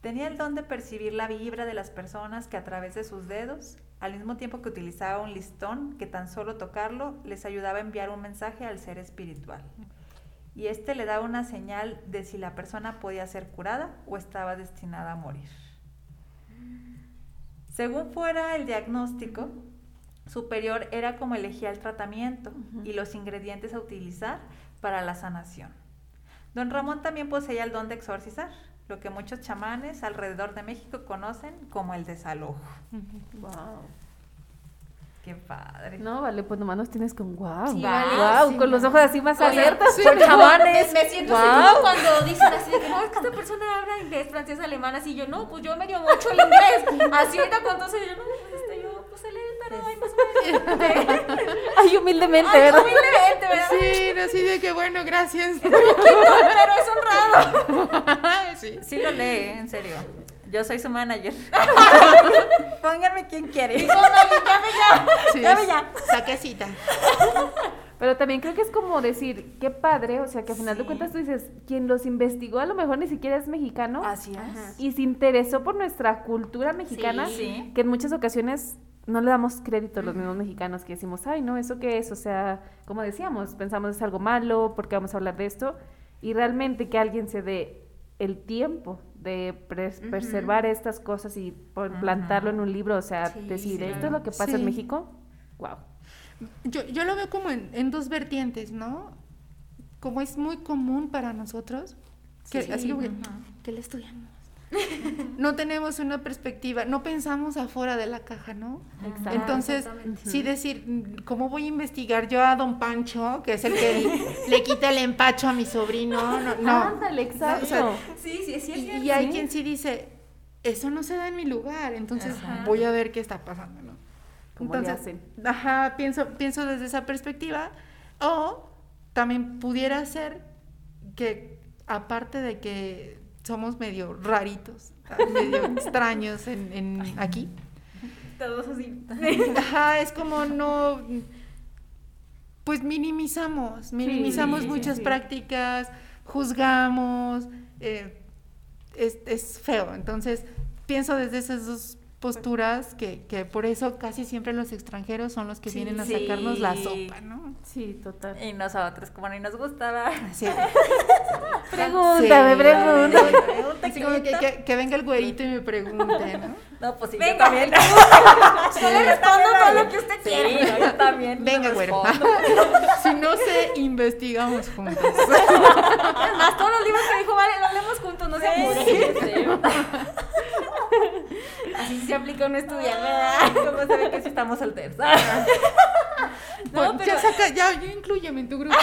Tenía el don de percibir la vibra de las personas que a través de sus dedos, al mismo tiempo que utilizaba un listón que tan solo tocarlo les ayudaba a enviar un mensaje al ser espiritual. Y este le daba una señal de si la persona podía ser curada o estaba destinada a morir. Según fuera el diagnóstico, superior era como elegía el tratamiento y los ingredientes a utilizar para la sanación. Don Ramón también poseía el don de exorcizar, lo que muchos chamanes alrededor de México conocen como el desalojo. Wow. Qué padre. No, vale, pues nomás nos tienes con wow. Sí, wow, sí, con los ojos así más Oye, abiertos. sí, por chamanes. Me, me siento así como cuando dicen así de que no, es que esta persona habla inglés, francés, alemán, así yo no, pues yo medio mucho el inglés. Así ahorita todo eso, yo no, pues este, yo, pues el más o menos. Ay, humildemente, Ay, ¿verdad? humildemente, ¿verdad? Sí, así de que bueno, gracias. Pero es honrado. sí. Sí lo lee, en serio. Yo soy su manager. Pónganme quien quiere. No, llame ya. Sí, ya. Saque cita. Pero también creo que es como decir, qué padre, o sea, que al final de Sí. cuentas tú dices, quien los investigó a lo mejor ni siquiera es mexicano Así es. Y se interesó por nuestra cultura mexicana, Sí. que en muchas ocasiones no le damos crédito a los mismos mexicanos que decimos, ay, no, ¿eso qué es? O sea, como decíamos, pensamos es algo malo, ¿por qué vamos a hablar de esto? Y realmente que alguien se dé el tiempo de pres- preservar estas cosas y plantarlo en un libro, o sea, Sí, decir, sí, esto es lo que pasa Sí. en México, wow. Yo, yo lo veo como en, en dos vertientes, ¿no? Como es muy común para nosotros, que, Sí, así que, ujú. ¿qué le estudiamos? no tenemos una perspectiva, no pensamos afuera de la caja, ¿no? Exacto. Entonces, sí decir, ¿cómo voy a investigar yo a don Pancho, que es el que le quita el empacho a mi sobrino? No, no. Ándale, exacto. O sea, Sí, sí, sí, es y, y hay quien sí dice, eso no se da en mi lugar, entonces Ajá. voy a ver qué está pasando, ¿no? ¿Cómo le hacen? Ajá, pienso, pienso desde esa perspectiva. O también pudiera ser que, aparte de que somos medio raritos, medio extraños en, en aquí, Todos así. ajá, es como no. Pues minimizamos, minimizamos sí, muchas sí. prácticas, juzgamos, eh, es, es feo. Entonces, pienso desde esas dos posturas que, que por eso casi siempre los extranjeros son los que Sí, vienen a sí. sacarnos la sopa, ¿no? Sí, total. Y nosotros, como ni nos gustaba. Sí. Pregúntame, Sí. pregúntame. Así como que, que- que venga el güerito y me pregunte, ¿no? No, pues sí, Venga. yo también. Yo le respondo todo lo que usted Sí, quiera. yo también. Venga, güero. si no sé, investigamos juntos. Es más, todos los libros que dijo, vale, los leemos juntos, no se apure. Sí, Así se aplica Ay, ¿verdad? ¿Cómo se ve que sí estamos solteros? No, Pues, pero, ya saca, ya, ya incluyeme en tu grupo.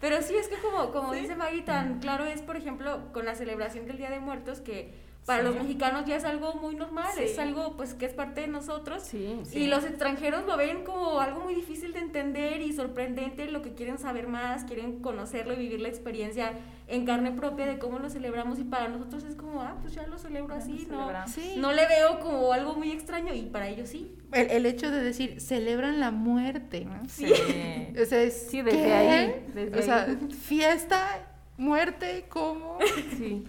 pero sí, es que como, como dice Maggie, tan claro es, por ejemplo, con la celebración del Día de Muertos, que para Sí. los mexicanos ya es algo muy normal, Sí. es algo pues que es parte de nosotros. Sí, Y los extranjeros lo ven como algo muy difícil de entender y sorprendente, lo que quieren saber más, quieren conocerlo y vivir la experiencia en carne propia de cómo lo celebramos y para nosotros es como, ah, pues ya lo celebro así, lo no, no le veo como algo muy extraño y para ellos sí. El, el hecho de decir, celebran la muerte, ¿no? Sí. O sea, es, Sí, desde ¿qué? ahí, desde o sea, ahí. fiesta, muerte, ¿cómo? Sí.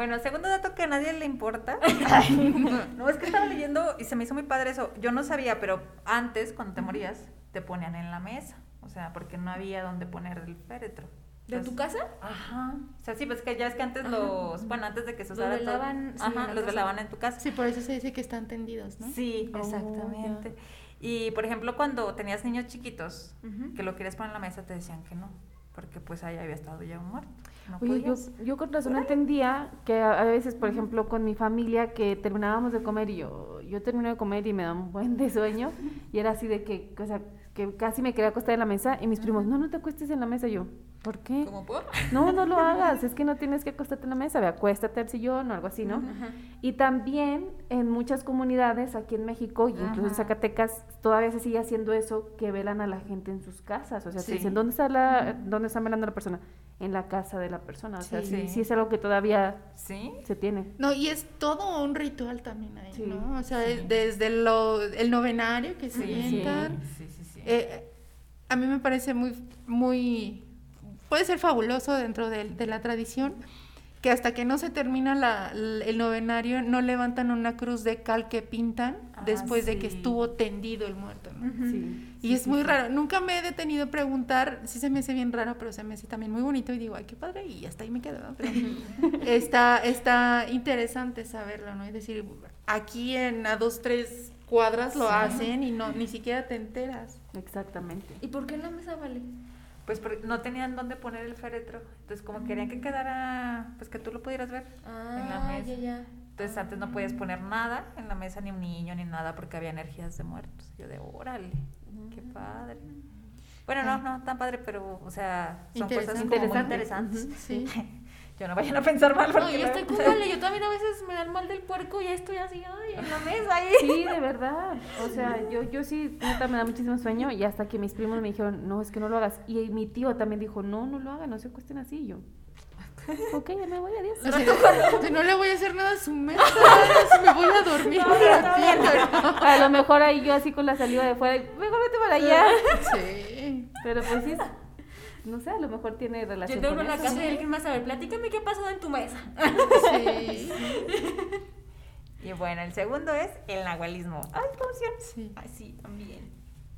Bueno, segundo dato que a nadie le importa. no, es que estaba leyendo y se me hizo muy padre eso. Yo no sabía, pero antes, cuando te morías, te ponían en la mesa. O sea, porque no había donde poner el féretro. ¿De tu casa? Ajá. O sea, sí, pues que ya es que antes Ajá. los. Bueno, antes de que se Los usara. todo- velaban, sí, Ajá, los velaban en tu casa. Sí, por eso se dice que están tendidos, ¿no? Sí, Oh, exactamente. Y por ejemplo, cuando tenías niños chiquitos que lo querías poner en la mesa, te decían que no. Porque pues ahí había estado ya un muerto. No Oye, yo, yo con razón entendía que a, veces, por ejemplo, con mi familia, que terminábamos de comer y yo, yo termino de comer y me da un buen de sueño y era así de que, o sea, que casi me quería acostar en la mesa y mis primos, no, no te acuestes en la mesa. Yo, ¿por qué? ¿Cómo por? No, no lo hagas, es que no tienes que acostarte en la mesa, ve, acuéstate al sillón o algo así, ¿no? Ajá. Y también en muchas comunidades aquí en México y incluso en. Zacatecas todavía se sigue haciendo eso que velan a la gente en sus casas. O sea, Sí. te dicen, ¿dónde está la, dónde está velando la persona? en la casa de la persona. O sea, Sí. sí, sí es algo que todavía ¿Sí? se tiene. No, y es todo un ritual también ahí, Sí, ¿no? O sea, sí. desde lo, el novenario que se Sí, Eh, a mí me parece muy, muy, puede ser fabuloso dentro de, de la tradición, que hasta que no se termina la- el novenario no levantan una cruz de cal que pintan Ah, después de que estuvo tendido el muerto, ¿no? Ujú. Sí. Y sí, es sí, muy sí. raro. Nunca me he detenido a preguntar, sí se me hace bien raro, pero se me hace también muy bonito y digo, ay, qué padre, y hasta ahí me quedo. ¿no? Pero está, está interesante saberlo, ¿no? Es decir, aquí en a dos, tres cuadras lo Sí. hacen y no ni siquiera te enteras. Exactamente. ¿Y por qué en la mesa vale? Pues porque no tenían dónde poner el féretro. Entonces, como querían que quedara, pues que tú lo pudieras ver Ah, en la mesa. ya, ya. Entonces, antes no podías poner nada en la mesa, ni un niño, ni nada, porque había energías de muertos. Yo de, órale, qué padre. Bueno, no, no tan padre, pero, o sea, son cosas como muy Interesante. interesantes. Sí. Yo no vayan a pensar mal, No, yo estoy como vale, yo también a veces me da el mal del puerco y ya estoy así, ay, en la mesa ahí. Sí, de verdad. O sea, yo, yo sí, neta, me da muchísimo sueño y hasta que mis primos me dijeron, no, es que no lo hagas. Y mi tío también dijo, no, no lo hagan, no se acuesten así. Y yo, ok, ya me voy, adiós. O sea, no le voy a hacer nada a su mesa, si me voy a dormir un ratito, A lo mejor ahí yo así con la saliva de fuera, mejor vete para allá. ¿no? Sí. Pero pues sí, no sé, a lo mejor tiene relación Yo tengo con la eso. casa de alguien más, a ver, platícame qué ha pasado en tu mesa. Sí. Y bueno, el segundo es el nahualismo. ¡Ay, emoción! Sí. Ay, sí, también.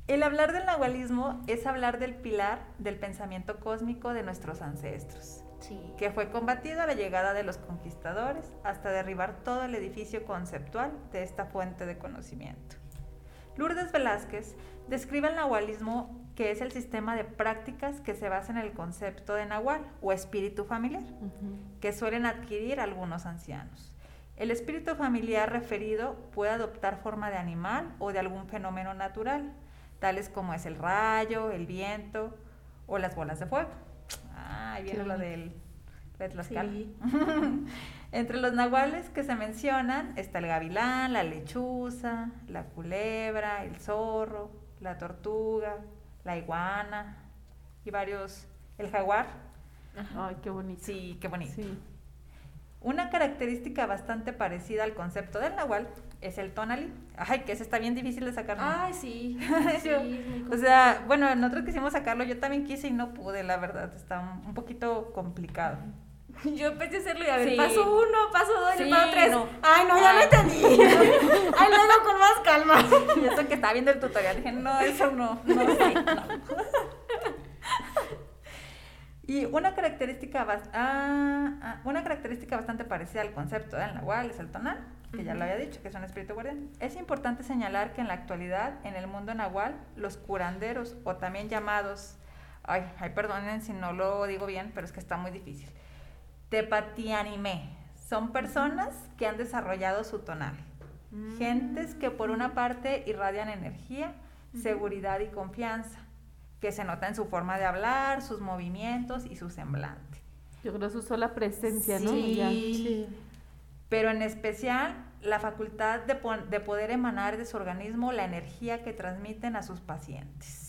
El hablar del nahualismo es hablar del pilar del pensamiento cósmico de nuestros ancestros, Sí. que fue combatido a la llegada de los conquistadores hasta derribar todo el edificio conceptual de esta fuente de conocimiento. Lourdes Velázquez describe el nahualismo que es el sistema de prácticas que se basa en el concepto de nahual o espíritu familiar que suelen adquirir algunos ancianos. El espíritu familiar referido puede adoptar forma de animal o de algún fenómeno natural, tales como es el rayo, el viento o las bolas de fuego. Ah, ahí viene lo del de Tlaxcala. Sí. Entre los nahuales que se mencionan está el gavilán, la lechuza, la culebra, el zorro, la tortuga, la iguana y varios, el jaguar. Ay, qué bonito. Sí, qué bonito. Sí. Una característica bastante parecida al concepto del nahual es el tonalí. Ay, que ese está bien difícil de sacar. Ay, sí. sí, Yo- o sea, bueno, nosotros quisimos sacarlo, yo también quise y no pude, la verdad, está un, un poquito complicado. Yo empecé a hacerlo y a ver, Sí. paso uno, paso dos, Sí, paso tres. no. Ay, no, ya Ay. lo entendí. Ay, luego con más calma. Y eso que estaba viendo el tutorial, dije, no, eso no, no, sí, no. Y una característica, ah, ah, una característica bastante parecida al concepto del nahual es el tonal, que ya lo había dicho, que es un espíritu guardián. Es importante señalar que en la actualidad, en el mundo nahual, los curanderos, o también llamados, ay, ay, perdonen si no lo digo bien, pero es que está muy difícil, tepatianime, son personas que han desarrollado su tonal. Gentes que por una parte irradian energía, seguridad y confianza, que se nota en su forma de hablar, sus movimientos y su semblante. Yo creo su sola presencia, ¿no? Sí. Ya. Sí. Pero en especial la facultad de, de poder emanar de su organismo la energía que transmiten a sus pacientes.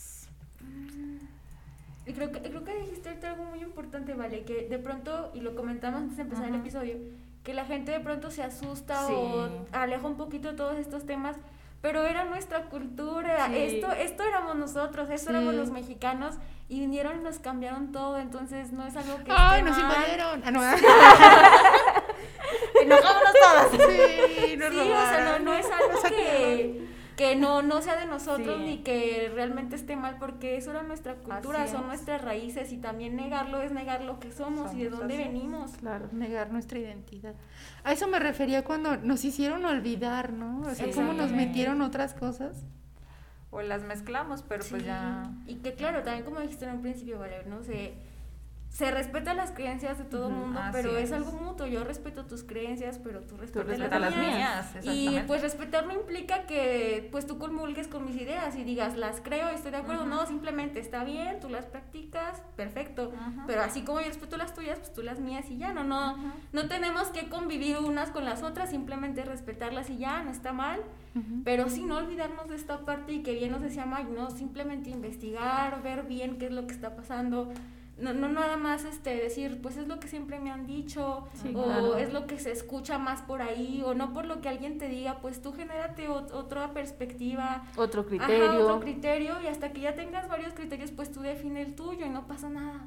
Y creo que, creo que dijiste algo muy importante, ¿vale? Que de pronto, y lo comentamos antes de empezar el episodio, que la gente de pronto se asusta Sí. o aleja un poquito de todos estos temas, pero era nuestra cultura, Sí. esto, esto éramos nosotros, esto Sí. éramos los mexicanos, y vinieron y nos cambiaron todo, entonces no es algo que Ay, nos invadieron. Ah, no. Enojámonos todas. Sí, nos o sea, no, no es algo que, que no, no sea de nosotros Sí. ni que realmente esté mal, porque eso era nuestra cultura, son es. nuestras raíces y también negarlo es negar lo que somos, y de dónde así. venimos. Claro. Negar nuestra identidad. A eso me refería cuando nos hicieron olvidar, ¿no? O sea, Sí. cómo nos metieron otras cosas. O las mezclamos, pero pues ya... Y que claro, también como dijiste en un principio, Valeria, ¿no? Se, se respetan las creencias de todo el mundo, pero es. es. algo mutuo. Yo respeto tus creencias, pero tú respetas respetas las las mías. mías, Y pues respetar no implica que pues tú comulgues con mis ideas y digas, las creo estoy de acuerdo. No, simplemente está bien, tú las practicas, perfecto. Pero así como yo respeto las tuyas, pues tú las mías y ya, no, no, no tenemos que convivir unas con las otras, simplemente respetarlas y ya, no está mal. Pero sí no olvidarnos de esta parte y que bien nos decía Mike, ¿no? Simplemente investigar, ver bien qué es lo que está pasando, no, no nada más este decir, pues es lo que siempre me han dicho, Sí, o claro. es lo que se escucha más por ahí, o no por lo que alguien te diga, pues tú genérate ot- otra perspectiva, Otro Ajá, criterio. otro criterio, y hasta que ya tengas varios criterios, pues tú define el tuyo y no pasa nada.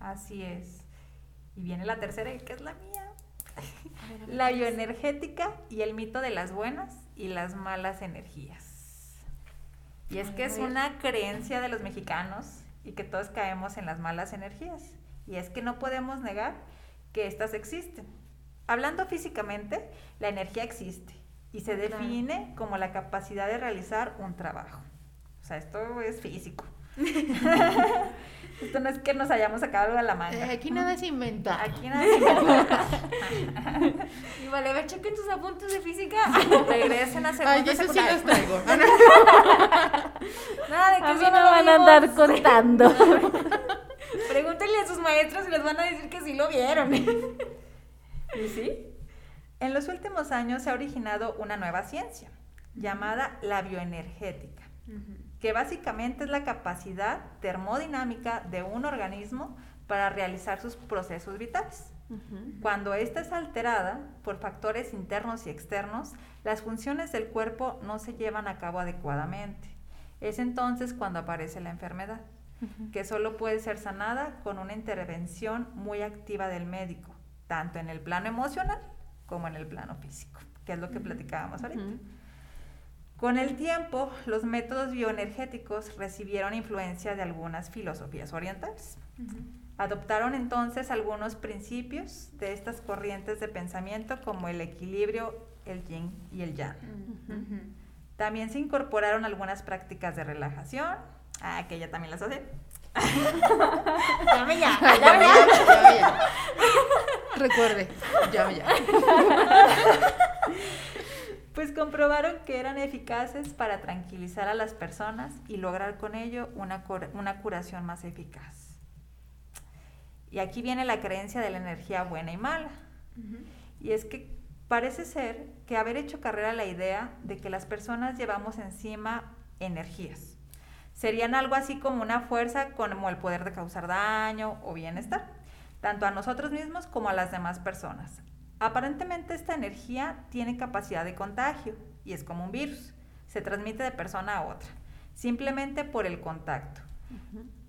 Así es. Y viene la tercera, que es la mía. La bioenergética y el mito de las buenas y las malas energías. Y es que es una creencia de los mexicanos y que todos caemos en las malas energías. Y es que no podemos negar que éstas existen. Hablando físicamente, la energía existe y se define como la capacidad de realizar un trabajo. O sea, esto es físico. esto no es que nos hayamos sacado algo de la manga. Eh, Aquí nada es inventar. Aquí nada se inventa. Y vale, a ver, chequen tus apuntes de física. Regresen a segundo Ay, eso sí secundaria. los traigo. Nada de que A eso mí no lo van a andar contando. Pregúntenle a sus maestros y les van a decir que sí lo vieron. ¿Y sí? En los últimos años se ha originado una nueva ciencia llamada la bioenergética, que básicamente es la capacidad termodinámica de un organismo para realizar sus procesos vitales. Cuando ésta es alterada por factores internos y externos, las funciones del cuerpo no se llevan a cabo adecuadamente. Es entonces cuando aparece la enfermedad, que solo puede ser sanada con una intervención muy activa del médico, tanto en el plano emocional como en el plano físico, que es lo que platicábamos ahorita. Con el tiempo, los métodos bioenergéticos recibieron influencia de algunas filosofías orientales. Adoptaron entonces algunos principios de estas corrientes de pensamiento como el equilibrio, el yin y el yang. También se incorporaron algunas prácticas de relajación, ah, que ella también las hace. Llame ya. Llame ya, llame ya. Recuerde, llame ya. Pues comprobaron que eran eficaces para tranquilizar a las personas y lograr con ello una, una curación más eficaz. Y aquí viene la creencia de la energía buena y mala. Y es que parece ser que haber hecho carrera la idea de que las personas llevamos encima energías. Serían algo así como una fuerza como el poder de causar daño o bienestar, tanto a nosotros mismos como a las demás personas. Aparentemente esta energía tiene capacidad de contagio y es como un virus. Se transmite de persona a otra, simplemente por el contacto.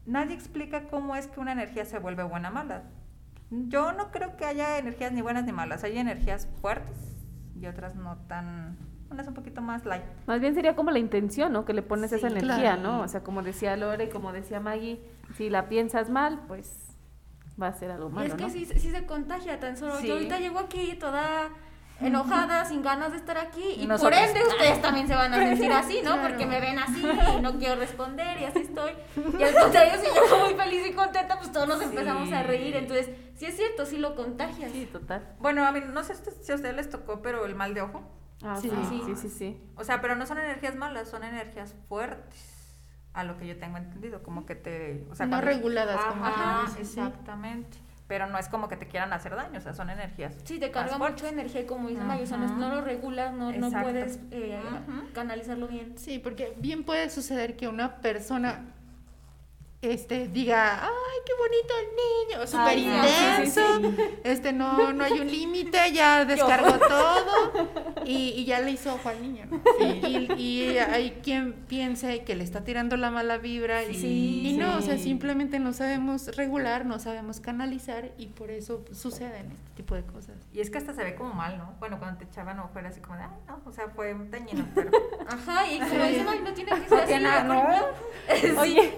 Nadie explica cómo es que una energía se vuelve buena o mala. Yo no creo que haya energías ni buenas ni malas. Hay energías fuertes y otras no tan... Unas un poquito más light. Más bien sería como la intención, ¿no? Que le pones esa Sí, energía, claro. ¿no? O sea, como decía Lore, como decía Maggie, si la piensas mal, pues va a ser algo Y malo, es que ¿no? sí, sí se contagia tan solo. Sí. Yo ahorita llego aquí toda enojada, sin ganas de estar aquí, y Nosotros. por ende ustedes también se van a sentir así, ¿no? Claro. Porque me ven así y no quiero responder y así estoy. Y al contrario, si yo muy feliz y contenta, pues todos nos Sí. empezamos a reír. Entonces, sí es cierto, sí lo contagias. Sí, total. Bueno, a mí no sé si a ustedes les tocó, pero el mal de ojo. Ah, Sí. sí, sí, sí, sí. O sea, pero no son energías malas, son energías fuertes. A lo que yo tengo entendido, como que te... O sea, No reguladas, como Ajá, sí. exactamente. Pero no es como que te quieran hacer daño, o sea, son energías. Sí, te carga mucha energía, como dice Mayo, o sea, no, no lo regulas, no, no puedes eh, canalizarlo bien. Sí, porque bien puede suceder que una persona este diga, ay, qué bonito el niño, súper Ay, no, sí, intenso, este no, no hay un límite, ya descargó todo y, y ya le hizo ojo al niño, ¿no? Y, y hay quien piense que le está tirando la mala vibra y, Sí, y no, o sea, simplemente no sabemos regular, no sabemos canalizar y por eso suceden este tipo de cosas. Y es que hasta se ve como mal, ¿no? Bueno, cuando te echaban ojo era así como de, ay, no, o sea, fue un dañino, pero... Ajá, y como Sí. dice Mayo, no tiene que ser así. ¿no? ejemplo, Oye.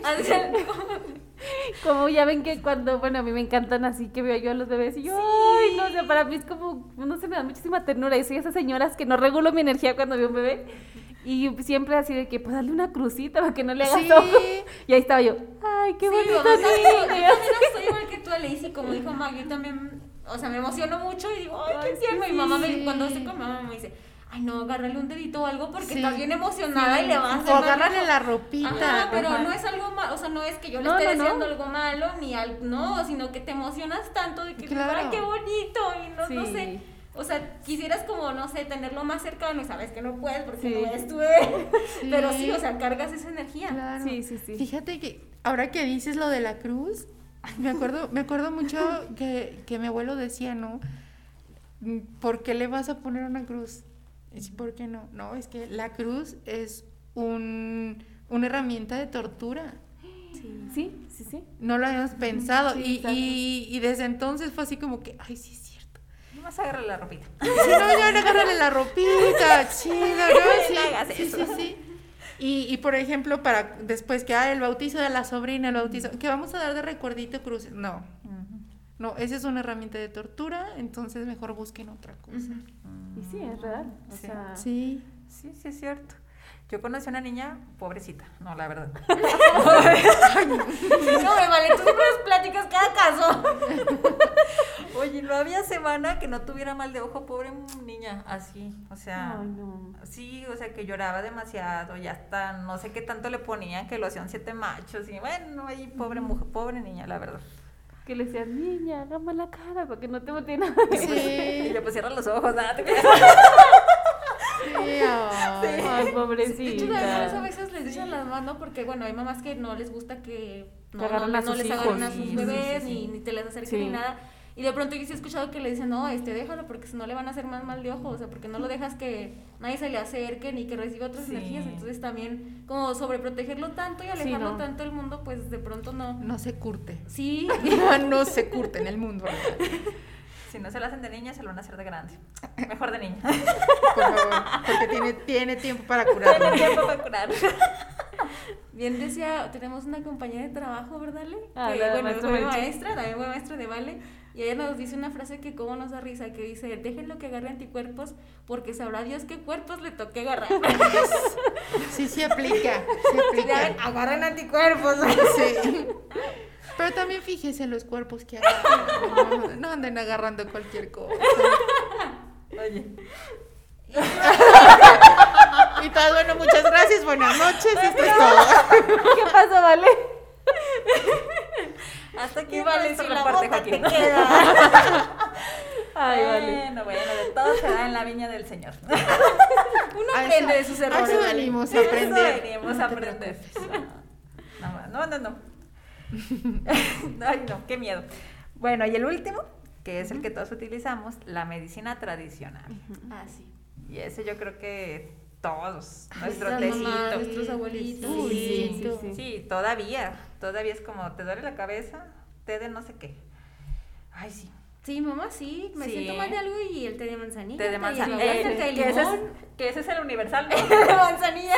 Como ya ven que cuando, bueno, a mí me encantan así que veo yo a los bebés y yo, ay, no, o sea, para mí es como, no sé, me da muchísima ternura. Y soy esas señoras que no regulo mi energía cuando veo un bebé. Y siempre así de que, pues dale una crucita para que no le hagas Sí. Y ahí estaba yo, ay, qué Sí, bonito mamá, también, yo también estoy igual que tú, Aleisi, como dijo Maggie, también, o sea, me emociono mucho y digo, ay, qué tierno. sí, Y mamá, sí. me, cuando estoy con mamá, me dice, ay, no, agárrale un dedito o algo porque Sí. estás bien emocionada y le vas a hacer O agárrale ojo". la ropita. Ajá, pero ajá. no es algo malo, o sea, no es que yo le No, esté no, algo malo, ni algo, no, sino que te emocionas tanto de que, Claro. ay, qué bonito, y no, no sé, O sea, quisieras como, no sé, tenerlo más cercano y sabes que no puedes porque no eres bebé. Sí. Pero sí, o sea, cargas esa energía. Claro. Sí, sí, sí. Fíjate que ahora que dices lo de la cruz, me acuerdo, me acuerdo mucho que, que mi abuelo decía, ¿no? ¿Por qué le vas a poner una cruz? Es, ¿Por qué no? No, es que la cruz es un, una herramienta de tortura. Sí, sí, sí. No lo habíamos pensado. Sí, y, y, y desde entonces fue así como que, ay, sí es cierto. Nomás agarra la ropita. Si no, ya agárrale la ropita, chido, ¿no? Sí, No sí, sí, sí. Y, y por ejemplo, para después que ah, el bautizo de la sobrina, el bautizo, que vamos a dar de recuerdito cruces. No, no, esa es una herramienta de tortura, entonces mejor busquen otra cosa. Y sí, es real. O Sí. sea, Sí. Sí, sí es cierto. Yo conocí a una niña pobrecita, no, la verdad. No, me vale, tú siempre nos platicas cada caso. Oye, no había semana que no tuviera mal de ojo, pobre niña, así, o sea, Ay, no. sí, o sea, que lloraba demasiado, ya hasta no sé qué tanto le ponían, que lo hacían siete machos, y bueno, ahí pobre mujer, pobre niña, la verdad. Que le decían, niña, hágame la cara para que no te volteen a Y Sí. yo pues cierra los ojos, nada, te. Sí, ay. Ay, De hecho, las a pobrecita. veces les dicen las mamás, ¿no? Porque, bueno, hay mamás que no les gusta que no, les agarren a sus sí, bebés, sí, sí. Ni, ni te les acerquen Sí. ni nada. Y de pronto yo sí he escuchado que le dicen, no, este, déjalo porque si no le van a hacer más mal de ojo, o sea, porque no lo dejas que nadie se le acerque ni que reciba otras Sí. energías. Entonces también, como sobreprotegerlo tanto y alejarlo no. tanto del mundo, pues de pronto no. No se curte. Sí, no se curte en el mundo. ¿verdad? Si no se la hacen de niña, se lo van a hacer de grande. Mejor de niña. Por favor, porque tiene, tiene tiempo para curarlo. Tiene tiempo para curar. Bien decía, tenemos una compañera de trabajo, ¿verdad, Le? Ah, que, bueno, maestra fue maestra, también fue maestra de Vale, y ella nos dice una frase que como nos da risa, que dice, déjenlo que agarre anticuerpos, porque sabrá Dios qué cuerpos le toque agarrar. Sí, se aplica. Ven, aplica. agarren anticuerpos. Sí. Pero también fíjese los cuerpos que agarran. No, no anden agarrando cualquier cosa. Oye. Y todo, bueno, muchas gracias, buenas noches. Esto es todo. ¿Qué pasó, Vale? Hasta aquí vale, si la boca te queda. Ay, Vale. Bueno, bueno, de todo se da en la viña del Señor. Uno aprende de sus errores. eso venimos a De eso aprender. venimos No a aprender. no, no, no. Ay, no, qué miedo. Bueno, y el último, que es el que todos utilizamos, la medicina tradicional. Ah, sí. Y ese yo creo que todos, nuestro tecito. nuestros abuelitos. Sí, sí, Sí. sí. Sí, todavía, todavía es como, ¿te duele la cabeza? Té de no sé qué. Ay, sí. Sí, mamá, sí, me Sí. siento mal de algo y el té de manzanilla. Té de manzanilla. Eh, el té de que, ese es, que ese es el universal, ¿no? El de manzanilla.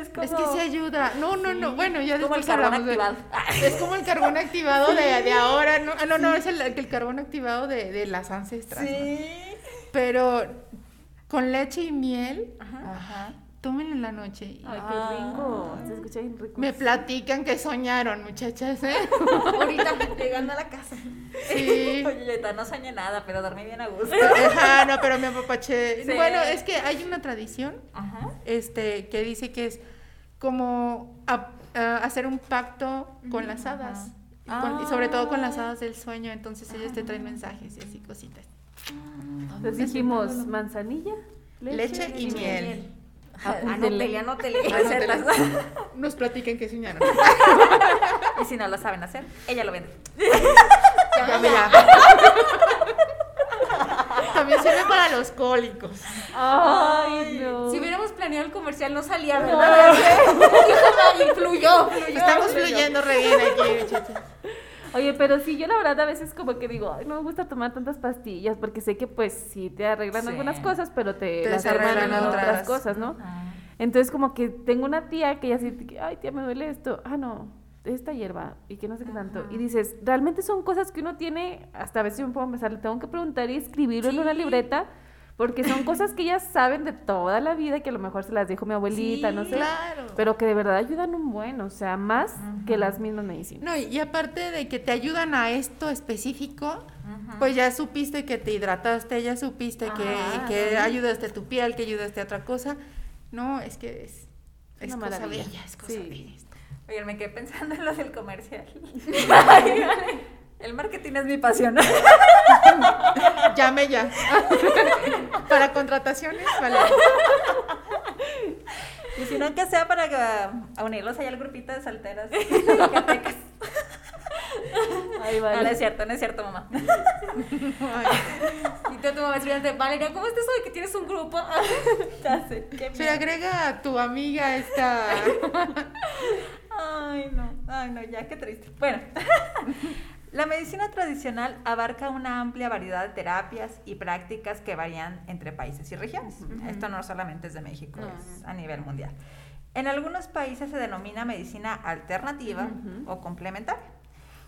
es como, Es que se ayuda. No, no, no. Bueno, ya como el después carbón hablamos de- activado. Es como el carbón activado de, de ahora. No, ah, no, no, es el, el carbón activado de, de las ancestras. ¿no? Sí. Pero con leche y miel, Ajá. tómenlo en la noche. Ay, qué rico. Se escucha bien rico. Me platican que soñaron, muchachas, ¿eh? Ahorita llegando a la casa. Sí. Oye, no soñé nada, pero dormí bien a gusto. Ajá, no, pero me apapaché. Sí. Bueno, es que hay una tradición Ajá. este, que dice que es como a- a hacer un pacto con las hadas. Y, sobre todo con las hadas del sueño, entonces ellos te traen mensajes y así cositas. Entonces dijimos manzanilla, Leche y miel. Anótele, anótele. Recetas. Nos platican que soñaron. y si no lo saben hacer, ella lo vende. También sirve para los cólicos. Ay, no. Si hubiéramos planeado el comercial no salía, ¿verdad? Dijo, fluyó, fluyó. Estamos fluyó. fluyendo re bien aquí, muchachas. Oye, pero sí, yo la verdad a veces como que digo, ay, no me gusta tomar tantas pastillas porque sé que pues sí te arreglan Sí. algunas cosas, pero te, Te las en otras otras. cosas, ¿no? Entonces como que tengo una tía que ya siente que, ay, tía, me duele esto. Ah, no, esta hierba y que no sé qué tanto. Y dices, realmente son cosas que uno tiene, hasta a veces yo me puedo empezar, le tengo que preguntar y escribirlo en una Sí. libreta. Porque son cosas que ellas saben de toda la vida, que a lo mejor se las dijo mi abuelita, Sí, no sé. Claro. Pero que de verdad ayudan un buen, o sea, más que las mismas medicinas. No, y aparte de que te ayudan a esto específico, pues ya supiste que te hidrataste, ya supiste que, Ajá, que sí. ayudaste a tu piel, que ayudaste a otra cosa. No, es que es, es Una cosa maravilla. bella, es cosa Sí. bella. Oye, me quedé pensando en lo del comercial. El marketing es mi pasión. Llame ya. para contrataciones, vale. Y si no, que sea para que- a unirlos ahí al grupito de solteras. Zacatecas. Ahí No, no vale. es cierto, no es cierto, mamá. Ay, Y tú tu mamá escribiéndote, Valeria, ¿cómo estás hoy que tienes un grupo? Ya sé, qué Se agrega a tu amiga esta. Ay, no, ay, no, ya, qué triste. Bueno, la medicina tradicional abarca una amplia variedad de terapias y prácticas que varían entre países y regiones. Esto no solamente es de México, No, es a nivel mundial. En algunos países se denomina medicina alternativa o complementaria.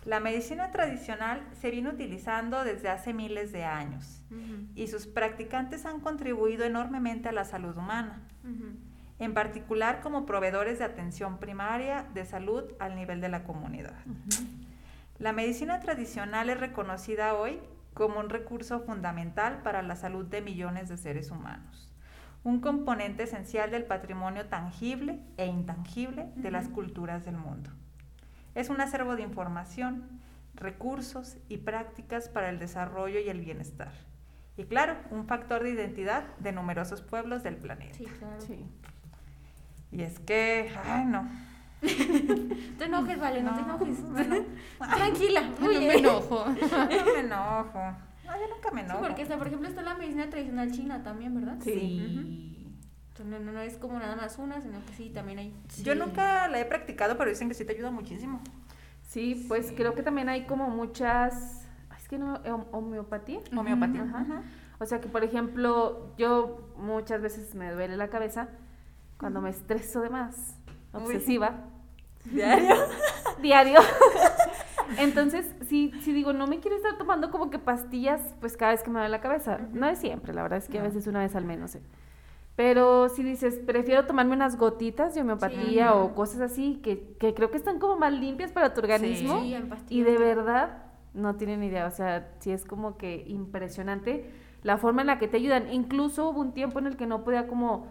La medicina tradicional se viene utilizando desde hace miles de años y sus practicantes han contribuido enormemente a la salud humana en particular como proveedores de atención primaria de salud al nivel de la comunidad. La medicina tradicional es reconocida hoy como un recurso fundamental para la salud de millones de seres humanos, un componente esencial del patrimonio tangible e intangible de las culturas del mundo. Es un acervo de información, recursos y prácticas para el desarrollo y el bienestar. Y claro, un factor de identidad de numerosos pueblos del planeta. Sí, claro. Sí. Y es que, ay, no. Te enojes, Vale, no, te No, enojes. bueno. Tranquila, No me enojo. No me enojo. No, yo nunca me Sí, enojo. porque está, por ejemplo, está la medicina tradicional china también, ¿verdad? Sí. Entonces, no, no, no es como nada más una, sino que sí, también hay. Yo nunca la he practicado, pero dicen que sí te ayuda muchísimo. Sí, pues creo que también hay como muchas. Es que no, hom- homeopatía. Homeopatía. Ajá. O sea que, por ejemplo, yo muchas veces me duele la cabeza cuando me estreso de más, Uy. obsesiva, Diario. diario. Entonces, sí, sí digo, no me quiero estar tomando como que pastillas, pues cada vez que me duele la cabeza. No es siempre, la verdad es que a veces una vez al menos. ¿eh? Pero si dices, prefiero tomarme unas gotitas de homeopatía Sí. o cosas así, que, que creo que están como más limpias para tu organismo. Sí, en Y de verdad, no tienen idea, o sea, sí es como que impresionante la forma en la que te ayudan. Incluso hubo un tiempo en el que no podía como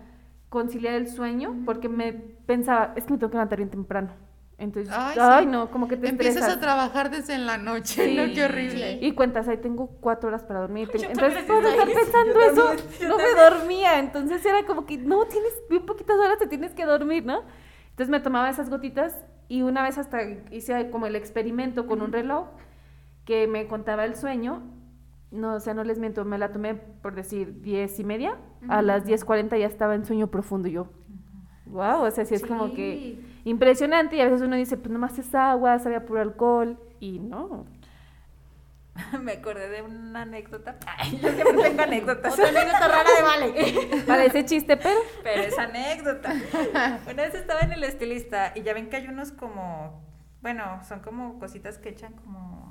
conciliar el sueño porque me pensaba, es que me tengo que levantar bien temprano. Entonces, Ay, ay, sí. no, como que te Empiezas estresas. a trabajar desde en la noche. Sí. No, qué horrible. Y cuentas, ahí tengo cuatro horas para dormir. Tengo- Entonces, también por estar pensando eso, también, no me dormía. Entonces era como que, no, tienes bien poquitas horas, te tienes que dormir, ¿no? Entonces me tomaba esas gotitas y una vez hasta hice como el experimento con un reloj que me contaba el sueño. No, o sea, no les miento, me la tomé por decir diez y media. A las 10.40 ya estaba en sueño profundo yo. Wow, o sea, sí es como que impresionante y a veces uno dice, pues nomás es agua, sabía puro alcohol y no. me acordé de una anécdota. Ay, yo siempre tengo anécdotas. Otra anécdota rara de Vale. Parece chiste, pero Pero es anécdota. Una vez estaba en el estilista y ya ven que hay unos como, bueno, son como cositas que echan como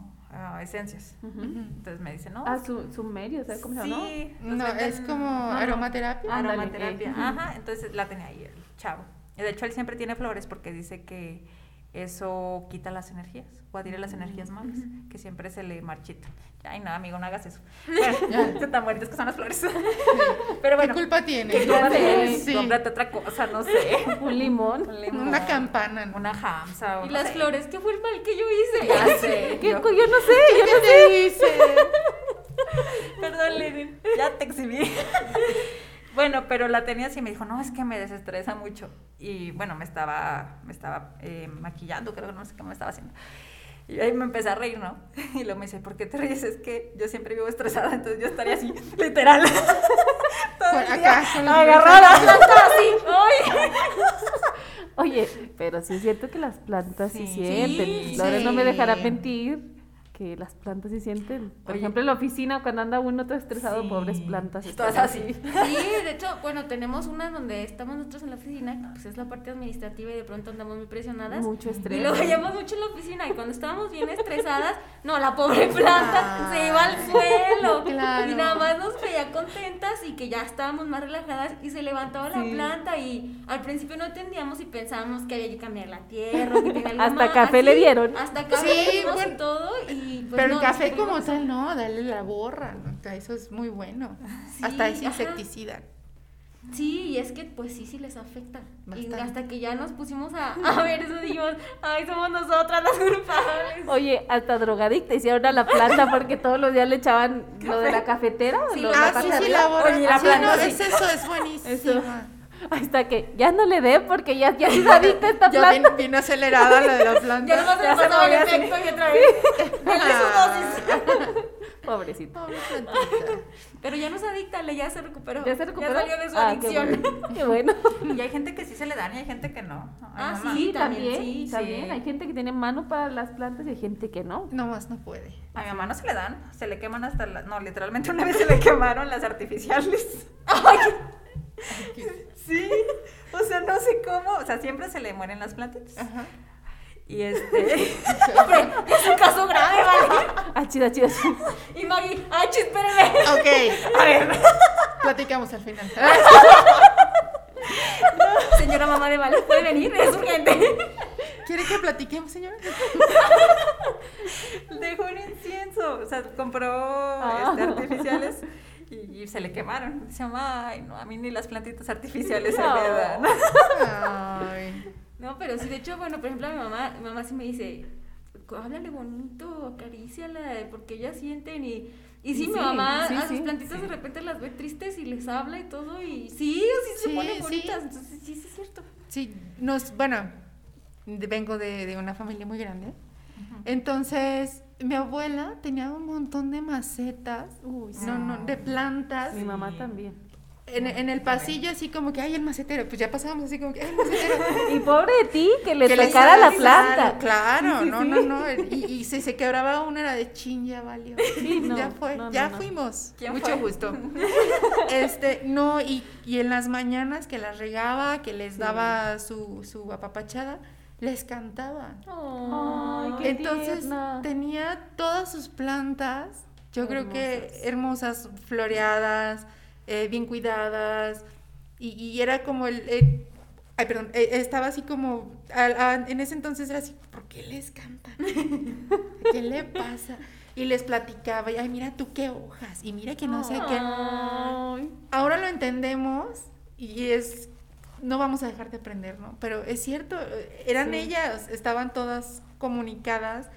esencias. Entonces me dice, no. ah, es su, sumerio, ¿sabes cómo se llama? Sí. No, los es venden- como no, no, aromaterapia. Aromaterapia. eh. Ajá, entonces la tenía ahí el chavo. Y de hecho él siempre tiene flores porque dice que eso quita las energías o adhiere las energías malas, que siempre se le marchitan. Ay, no, amigo, no hagas eso. Bueno, tan bonitas que son las flores. Pero bueno, ¿Qué culpa tiene? ¿qué culpa sé, sí. Cómprate otra cosa, no sé. Un limón. Un limón, Una campana. ¿no? Una hamsa. o Y no las sé. flores, ¿qué fue el mal que yo hice? Ya sé. ¿Qué yo- yo no sé, yo ¿Qué te dice? Perdón, Lenin, ya te exhibí. Bueno, pero la tenía así y me dijo, no, es que me desestresa mucho. Y bueno, me estaba, me estaba eh, maquillando, creo que no sé qué me estaba haciendo. Y ahí me empecé a reír, ¿no? Y luego me dice, ¿por qué te ríes? Es que yo siempre vivo estresada, entonces yo estaría así, literal. Todo Por el día acá, agarrada. Oye, pero sí es cierto que las plantas sí, Sí. sienten. Sí, Laura no me dejará sí. mentir que las plantas sí sienten. Por Oye. ejemplo, en la oficina cuando anda uno todo estresado, Sí. pobres plantas. Todas así. Sí, de hecho, bueno, tenemos una donde estamos nosotros en la oficina, que pues es la parte administrativa y de pronto andamos muy presionadas. Mucho estrés. Y lo veíamos mucho en la oficina y cuando estábamos bien estresadas, no, la pobre planta se iba al suelo. Claro. Y nada más nos veía contentas y que ya estábamos más relajadas y se levantaba la planta y al principio no entendíamos y pensábamos que había que cambiar la tierra, que tenía algo Hasta más, café le dieron. Hasta café Sí, le dimos bueno. y todo y pues Pero no, el café como tal, no, dale la borra. ¿no? O sea, Eso es muy bueno. Sí, Hasta es ajá. insecticida. Sí, y es que pues sí, sí les afecta. Y hasta que ya nos pusimos a, a ver eso, dijimos, ay, somos nosotras las culpables. Oye, hasta drogadicta hicieron a la planta porque todos los días le echaban lo de la cafetera. Sí, lo- lo- la Ah, parte sí, sí, la borra. Oye, la Sí, planta, no, sí. es eso, es buenísimo. Eso. Hasta que ya no le dé porque ya, ya es adicta esta Ya planta. bien, bien acelerada la de la planta. Ya no se Ya pasaba el efecto y otra vez. Dosis. Pobrecito. Pobre. Pero ya no es adicta, le ya se recuperó. ¿Ya se recuperó? Ya salió de su Ah, adicción. Qué bueno. Qué bueno. Y hay gente que sí se le dan y hay gente que no. Ay, Ah, mamá. sí, también, también. sí, también. sí. Hay gente que tiene mano para las plantas y hay gente que no. No más no puede. A mi mamá no se le dan, se le queman hasta la... No, literalmente una vez se le quemaron las artificiales. Sí, o sea, no sé cómo, o sea, siempre se le mueren las plantitas. Ajá. Y este... Es un caso grave, ¿vale? Ah, chida, chida, chida. Y Maggie, ay, chi, espérame. Ok, a ver. Platicamos al final. Señora mamá de Vale, puede venir, es urgente. ¿Quiere que platiquemos, señora? Dejó un incienso, o sea, compró Ah. este, artificiales y, y se le quemaron. Dice, ay, no, a mí ni las plantitas artificiales se No. me dan. Ay. No, pero sí, de hecho, bueno, por ejemplo, mi mamá, mi mamá sí me dice, háblale bonito, acaríciala, porque ellas sienten y... Y sí, Sí, mi mamá sí, a sus sí, plantitas de repente las ve tristes y les habla y todo y sí, o sí se ponen sí. bonitas, entonces sí, sí es cierto. Sí, nos, bueno, vengo de, de una familia muy grande. Entonces, mi abuela tenía un montón de macetas, Uy, sí. no, no, de plantas. Mi mamá también. En, en el pasillo, así como que, ay, el macetero. Pues ya pasábamos así como que, ay, el macetero. Y pobre de ti, que le Que le tocara la planta. Claro, Sí, sí, no, sí. no, no. Y, y si se quebraba una era de chin, ya valió. Sí, no, ya fue, no, no, ya no. fuimos. ¿Quién Mucho fue? gusto. Este, no, y, y en las mañanas que las regaba, que les Sí. daba su, su apapachada, les cantaba. Ay, qué Entonces tierna. tenía todas sus plantas, yo creo que Hermosas. floreadas, eh, bien cuidadas, y, y era como el... eh, ay, perdón, eh, estaba así como, a- en ese entonces era así, ¿por qué les cantan? ¿Qué le pasa? Y les platicaba, y ay, mira tú qué hojas, y mira que no sé qué. Ahora lo entendemos y es no vamos a dejar de aprender, ¿no? Pero es cierto, eran Sí. ellas, estaban todas comunicadas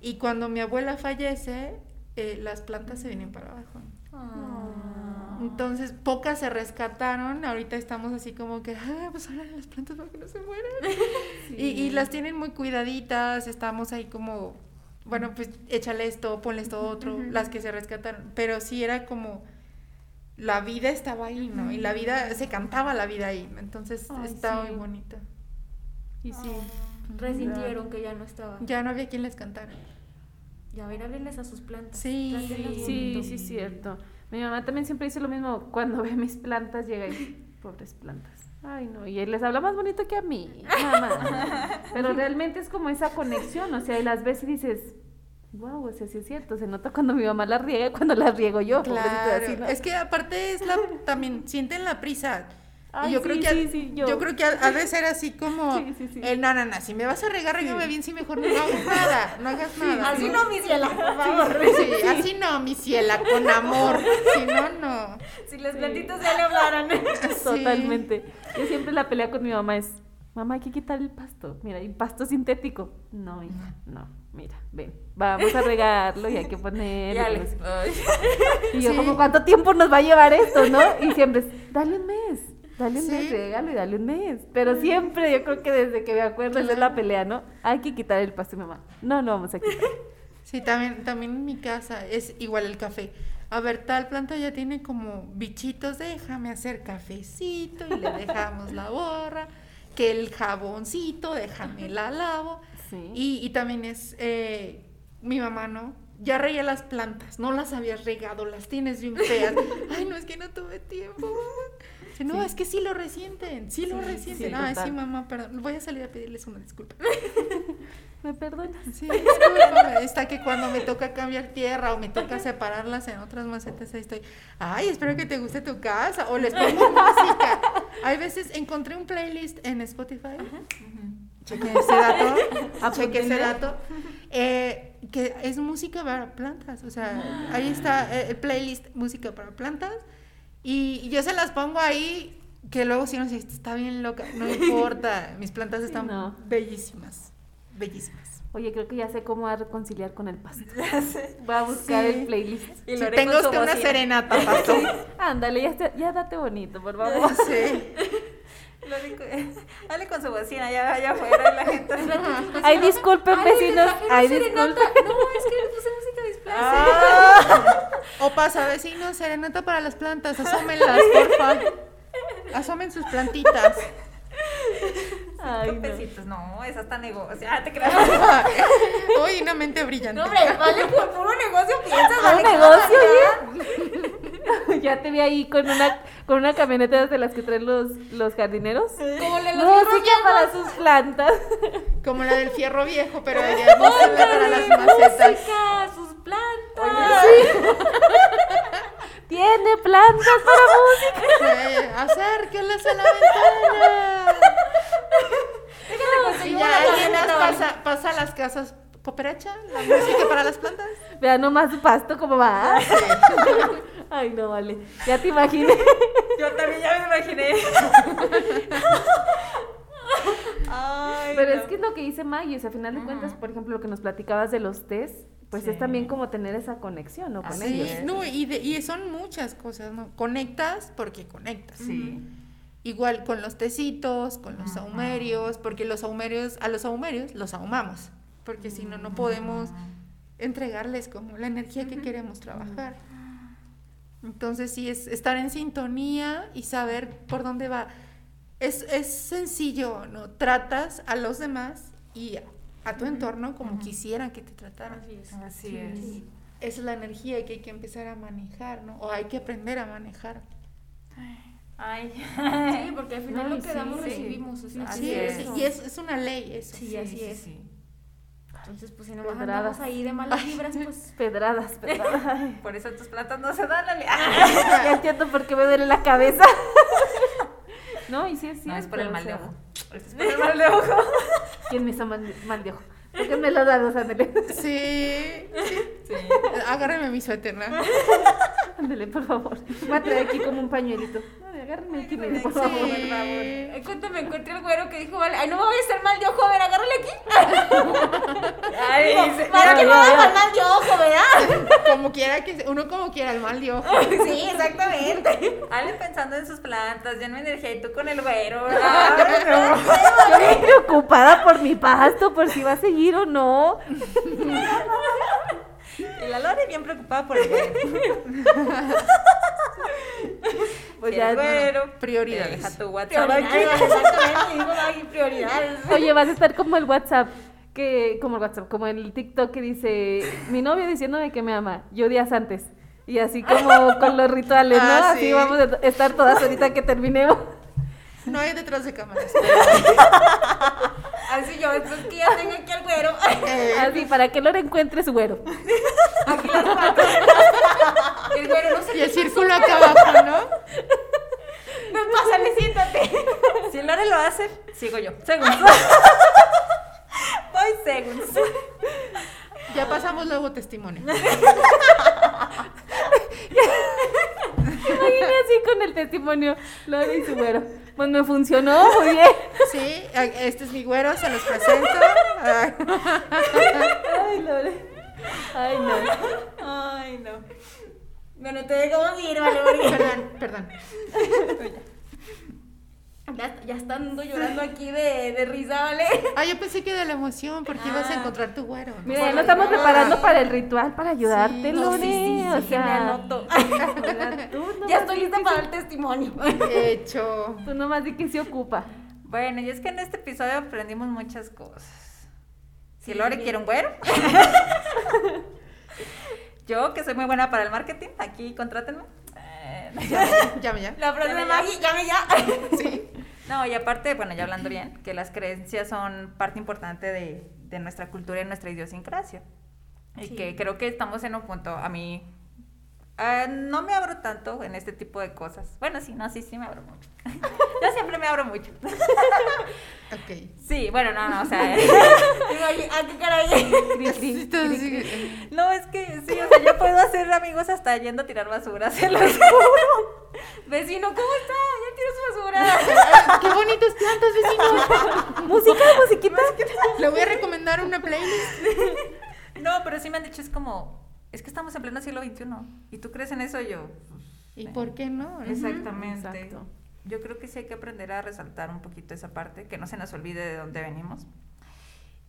y cuando mi abuela fallece, eh, las plantas se vienen para abajo. Ah. Entonces, pocas se rescataron, ahorita estamos así como que, ah, pues ahora las plantas para que no se mueran. Y, y las tienen muy cuidaditas, estamos ahí como, bueno, pues échale esto, ponle esto otro, las que se rescataron. Pero sí era como, la vida estaba ahí, ¿no? Y la vida, se cantaba la vida ahí, ¿no? entonces Ay, sí. muy bonita. Y sí. Resintieron que ya no estaba. Ya no había quien les cantara. Ya, a ver, háblenles a sus plantas. Sí. Sí, sí, cierto. Mi mamá también siempre dice lo mismo. Cuando ve mis plantas, llega y, pobres plantas. Ay, no, y él les habla más bonito que a mí, mamá. Pero realmente es como esa conexión, o sea, y las ves y dices, wow, o sea, sí es cierto. Se nota cuando mi mamá las riega y cuando las riego yo. Claro, así, ¿no? es que aparte es la, también sienten la prisa. Ay, y yo sí, creo que, sí, ha- sí, yo. yo. creo que ha, ha de ser así como, Sí, sí, sí. el no, no, no, si me vas a regar, regame bien, si mejor no hagas nada, no hagas nada. Así ¿sí? no, mi ciela, por favor. Sí, así no, mi ciela, con amor, si no, no. Si las Sí. plantitas ya le hablaran. Sí. Totalmente. Yo siempre la pelea con mi mamá es, mamá, hay que quitar el pasto. Mira, y pasto sintético. No, hija, no, mira, ven, vamos a regarlo y hay que ponerlo. Ya y yo Sí. como, ¿cuánto tiempo nos va a llevar esto, no? Y siempre es, dale un mes, dale un mes, regalo y dale un mes. Pero siempre, yo creo que desde que me acuerdo, es la pelea, ¿no? Hay que quitar el pasto, mamá. No, no vamos a quitar. Sí, también, también en mi casa es igual el café. A ver, tal planta ya tiene como bichitos, déjame hacer cafecito y le dejamos la borra, que el jaboncito, déjame la lavo. Sí. Y, y también es eh, mi mamá, ¿no? Ya regué las plantas, no las habías regado, las tienes bien feas. Ay, no, es que no tuve tiempo. No, Sí. es que sí lo resienten, sí lo resienten. Ay, total. sí, mamá, perdón, voy a salir a pedirles una disculpa. ¿Me perdonas? Sí, discúlpame, está que cuando me toca cambiar tierra o me toca separarlas en otras macetas, ahí estoy. Ay, espero que te guste tu casa. O les pongo música. Hay veces encontré un playlist en Spotify. Cheque ese dato. Cheque ese dato. eh, que es música para plantas. O sea, ahí está eh, el playlist música para plantas. Y, yo se las pongo ahí que luego si uno dice, está bien loca, no importa, mis plantas están no. bellísimas, bellísimas. Oye, creo que ya sé cómo a reconciliar con el pasto. Voy a buscar Sí. el playlist. Y Si tengo usted una serenata, pasto. Ándale, ya, te- ya date bonito, por favor. Sí. Lo haré con- Dale con su bocina allá, allá afuera la gente. Ay, disculpen, vecinos. Ay, serenata. disculpen. No, es que le puse música displace. Ah. O pasa, vecinos, serenata para las plantas, asómenlas, porfa. Asomen sus plantitas. Ay, no. pesitos. No, esa está negocio. Ah, te creas. Uy, una mente brillante. No, hombre, vale, por puro negocio piensas, vale. negocio, oye. Ya te vi ahí con una, con una camioneta de las que traen los, los jardineros. Como le los Música fierros para sus plantas. Como la del fierro viejo, pero hacerla para las macetas. Música, sus plantas. Tiene plantas para música. Sí, acérquenlas a la ventana. Y ya alguien más pasa, pasa a las casas. ¿Cooperacha? ¿La música para las plantas? Vea nomás su pasto cómo va. Ay, no vale. Ya te imaginé. Yo también ya me imaginé. Ay, Pero no. es que es lo que dice Maggie, o sea, a final de cuentas, por ejemplo, lo que nos platicabas de los test, pues es también como tener esa conexión, ¿no? Con Así ellos. es. No, y, de- y son muchas cosas, ¿no? Conectas porque conectas. Sí. Igual con los tecitos, con los saumerios, porque los saumerios, a los saumerios los ahumamos, porque si no, no podemos entregarles como la energía que queremos trabajar. Entonces sí, es estar en sintonía y saber por dónde va. Es, es sencillo, ¿no? Tratas a los demás y a, a tu entorno como quisieran que te trataran. Así es. Esa es la energía que hay que empezar a manejar, ¿no? O hay que aprender a manejar. Ay. Sí, porque al final No, lo que sí, damos sí. recibimos. O sea, Así Sí, es. sí, y es, es una ley eso. Sí, así es. sí. Entonces, pues si no andamos ahí de malas vibras, pues. Pedradas, pedradas. Ay, Por eso tus plantas no se dan, Ale. ya entiendo por qué me duele la cabeza. No, y sí es cierto. No es por el mal de ojo. Es por el mal de ojo. ¿Quién me hizo mal, mal de ojo? Déjenme los dados, ándale. Sí, sí. Sí. Agárreme mi suéter, ¿no? Ándale, por favor. Voy a traer aquí como un pañuelito. Agárrenme aquí, mire, por favor. Sí. Ay, cuando me encontré el güero que dijo, vale, ay, no me voy a hacer mal de ojo, a ver, agárrale aquí. Ay, para ya, que no ya, me ya. hagan mal de ojo, ¿verdad? Como quiera que uno como quiera el mal de ojo. Sí, exactamente. Ale pensando en sus plantas, lleno de energía y tú con el güero. Yo bien preocupada por mi pasto, por si va a seguir o no. Y la Lore bien preocupada por el. Pues ya, el güero. Prioridades. Deja tu WhatsApp. Prioridades, exactamente. Prioridades. Oye, vas a estar como el WhatsApp, que, como el WhatsApp, como el TikTok que dice, mi novio diciéndome que me ama, yo días antes. Y así como con los rituales, ¿no? Ah, así sí. vamos a estar todas ahorita que terminemos. No hay detrás de cámaras. Así yo, después que ya tengo aquí al güero. Eh, Así, para que Lore encuentre su güero. Aquí las patas. El güero no sé y el círculo acá abajo, ¿no? Ven, pásale, siéntate. Si Lore lo hace, sigo yo. Segundos. Voy segundos. Ya pasamos luego testimonio. Imagina así con el testimonio, Lore y su güero. Pues me funcionó muy bien. Sí, este es mi güero, se los presento. Ay, Ay, Lore. Ay, no. Ay, no. Bueno, te dejamos ir, vale, Perdón, perdón. Ya, ya estando llorando aquí de, de risa, ¿vale? Ah, yo pensé que de la emoción, porque ibas a encontrar tu güero. ¿no? Mira, ya lo estamos preparando para el ritual, para ayudarte, Sí, no, Lore. sí, sí, sí, o que sea, me anoto. tú Ya estoy lista para el testimonio. Hecho. Tú nomás di que se ocupa. Bueno, y es que en este episodio aprendimos muchas cosas. Si Sí, Lore quiere un güero. Yo, que soy muy buena para el marketing, aquí contrátenme. Llame ya. La frase de Llame ya. Maggie, llame ya. Sí. No, y aparte, bueno, ya hablando bien, que las creencias son parte importante de, de nuestra cultura y nuestra idiosincrasia. Y Sí. que creo que estamos en un punto, a mí, ah, no me abro tanto en este tipo de cosas. Bueno, sí, no, sí, sí me abro mucho. Yo siempre me abro mucho. Ok. Sí, bueno, no, no, o sea, ¿a qué caray? No, es que sí, o sea, yo puedo hacer amigos hasta yendo a tirar basura, se los juro. Vecino, ¿cómo está? ¿Ya tiró su basura? ¡Qué bonitas plantas, vecino! Música, musiquita. Le voy a recomendar una playlist. No, pero sí me han dicho, es como, es que estamos en pleno siglo XXI. ¿Y tú crees en eso? Y yo. ¿Y por qué no? Exactamente. Exacto. Yo creo que sí hay que aprender a resaltar un poquito esa parte, que no se nos olvide de dónde venimos.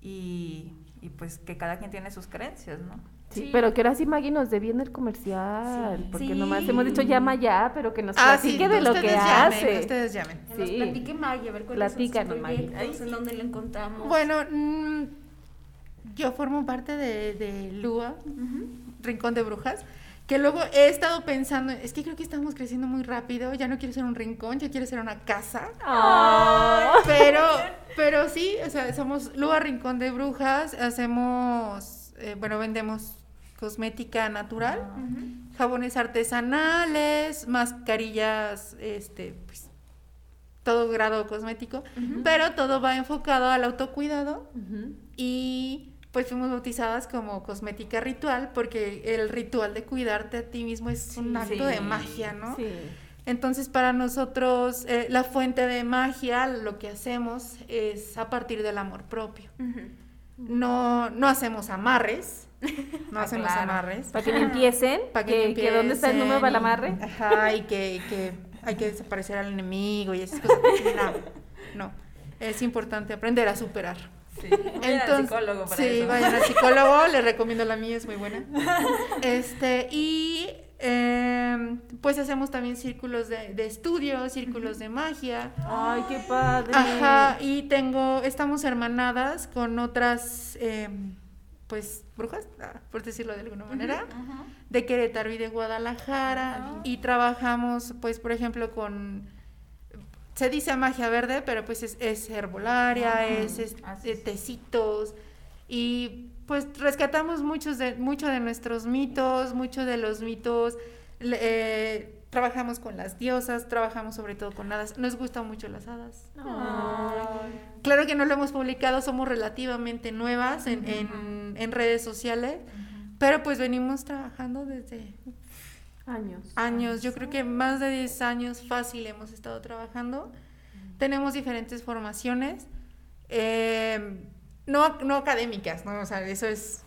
Y, y pues que cada quien tiene sus creencias, ¿no? Sí, Sí. pero que ahora sí Maggie nos dé bien el comercial, Sí. porque Sí. nomás hemos dicho llama ya, pero que nos Ah, sí, platique de lo que ustedes llamen, hace. ustedes llamen. Que nos Sí. platique Maggie, a ver cuáles son sus proyectos, en dónde la encontramos. Bueno, mm, yo formo parte de, de LUA, Rincón de Brujas, que luego he estado pensando, es que creo que estamos creciendo muy rápido, ya no quiero ser un rincón, ya quiero ser una casa. Ah. Pero, pero sí, o sea, somos Lua Rincón de Brujas, hacemos, eh, bueno, vendemos cosmética natural, jabones artesanales, mascarillas, este, pues, todo grado cosmético, pero todo va enfocado al autocuidado y pues fuimos bautizadas como cosmética ritual porque el ritual de cuidarte a ti mismo es un acto de magia, ¿no? Sí. Entonces, para nosotros, eh, la fuente de magia, lo que hacemos es a partir del amor propio. No, no hacemos amarres, no Ah, hacemos claro. amarres. Para que empiecen, Para que, que dónde está el número para el amarre. Ajá, y que, que hay que desaparecer al enemigo y esas cosas. No, no. Es importante aprender a superar. Sí. Vayan al psicólogo para sí, eso. vayan al psicólogo, les recomiendo la mía, es muy buena. Este, y eh, pues hacemos también círculos de, de estudio, círculos de magia. Ay, qué padre. Ajá, y tengo, estamos hermanadas con otras, eh, pues, brujas, ah, por decirlo de alguna manera, Ajá. de Querétaro y de Guadalajara, y trabajamos, pues, por ejemplo, con, se dice magia verde, pero pues es, es herbolaria, Ajá, es, es tecitos, y pues rescatamos muchos de, mucho de nuestros mitos, mucho de los mitos, eh, trabajamos con las diosas, trabajamos sobre todo con hadas, nos gustan mucho las hadas. Ay. Claro que no lo hemos publicado, somos relativamente nuevas en, en- en redes sociales, pero pues venimos trabajando desde Años. años, yo creo que más de 10 años fácil hemos estado trabajando. Tenemos diferentes formaciones, eh, no, no académicas, ¿no? O sea, eso es,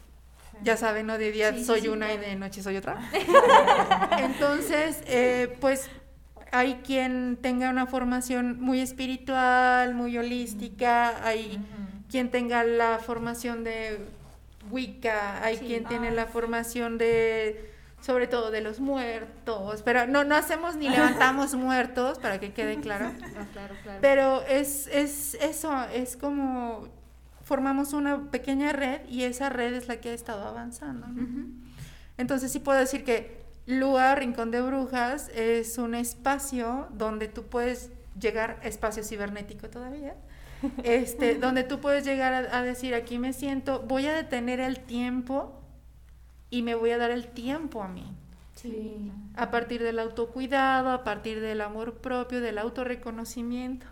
ya saben, ¿no? De día Sí, soy sí, una y de noche soy otra. Entonces, eh, pues hay quien tenga una formación muy espiritual, muy holística, hay quien tenga la formación de Wicca, hay quien tiene la formación de, sobre todo de los muertos, pero no, no hacemos ni levantamos muertos, para que quede claro, claro, claro. pero es, es eso, es como formamos una pequeña red y esa red es la que ha estado avanzando. Entonces sí puedo decir que Lua, Rincón de Brujas, es un espacio donde tú puedes llegar, espacio cibernético todavía, este, donde tú puedes llegar a, a decir, aquí me siento, voy a detener el tiempo y me voy a dar el tiempo a mí. Sí. A partir del autocuidado, a partir del amor propio, del autorreconocimiento.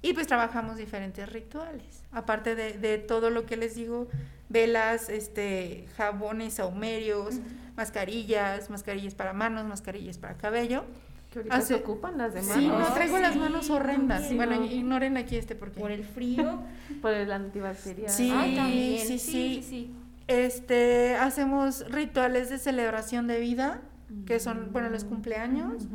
Y pues trabajamos diferentes rituales. Aparte de, de todo lo que les digo, velas, este, jabones, saumerios, mascarillas, mascarillas para manos, mascarillas para cabello. Que ahorita Hace- se ocupan las demás. Sí, no traigo las Sí, manos horrendas. también. Bueno, Sí, no. ignoren aquí este porque. Por el frío. Por el antibacterial. Sí. Ay, también. sí, Sí, sí. sí, sí. Este, hacemos rituales de celebración de vida, que son, bueno, los cumpleaños.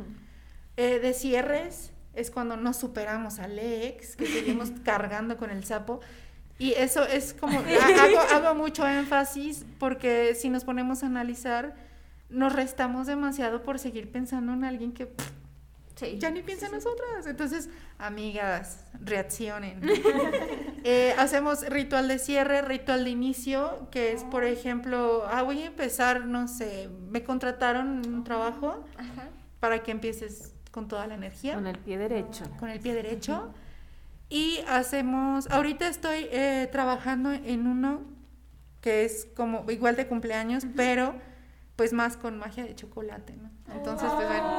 Eh, de cierres es cuando no superamos al ex, que seguimos cargando con el sapo. Y eso es como, ha- hago, hago mucho énfasis porque si nos ponemos a analizar, nos restamos demasiado por seguir pensando en alguien que pff, Sí. ya ni piensa en nosotras. Entonces, amigas, reaccionen. Eh, hacemos ritual de cierre, ritual de inicio, que es, por ejemplo, ah, voy a empezar, no sé, me contrataron un trabajo Ajá. para que empieces con toda la energía, Con el pie derecho. con el pie derecho. Y hacemos, ahorita estoy eh, trabajando en uno que es como igual de cumpleaños, pero pues más con magia de chocolate, ¿no? Entonces, pues bueno,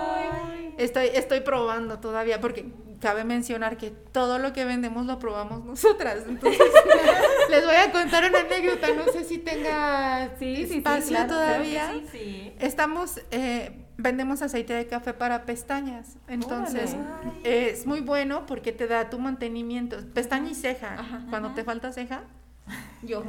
estoy, estoy probando todavía, porque cabe mencionar que todo lo que vendemos lo probamos nosotras. Entonces, les voy a contar una anécdota, no sé si tenga Sí, sí, sí, espacio claro todavía. Sí, sí. Estamos, eh, vendemos aceite de café para pestañas. Entonces, es muy bueno porque te da tu mantenimiento. Pestaña y ceja. Ajá. Cuando te falta ceja. Yo.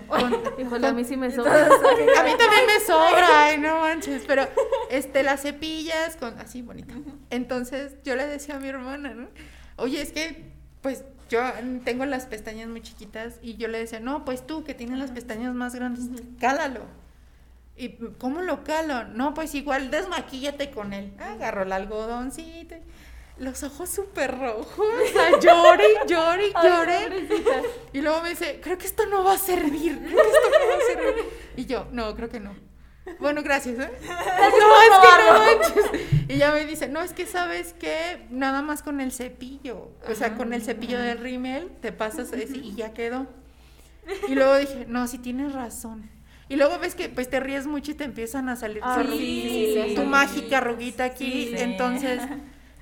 Híjole, a mí sí me sobra. a mí también me sobra, ay, no manches, pero este las cepillas con así bonita. Entonces, yo le decía a mi hermana, ¿no? Oye, es que pues yo tengo las pestañas muy chiquitas y yo le decía, "No, pues tú que tienes las pestañas más grandes, cálalo." ¿Y cómo lo calo? No, pues igual desmaquíllate con él. Agarró el algodoncito. Los ojos súper rojos. O sea, llore, llore, llore. Y luego me dice, creo que esto no va a servir. Creo que esto no va a servir. Y yo, no, creo que no. Bueno, gracias, ¿eh? No, es que no manches. Y ya me dice, no, es que sabes que nada más con el cepillo. O sea, con el cepillo del rímel te pasas ese y ya quedó. Y luego dije, no, sí tienes razón. Y luego ves que pues te ríes mucho y te empiezan a salir Ay, sí, tu sí, mágica arruguita aquí. sí. Entonces,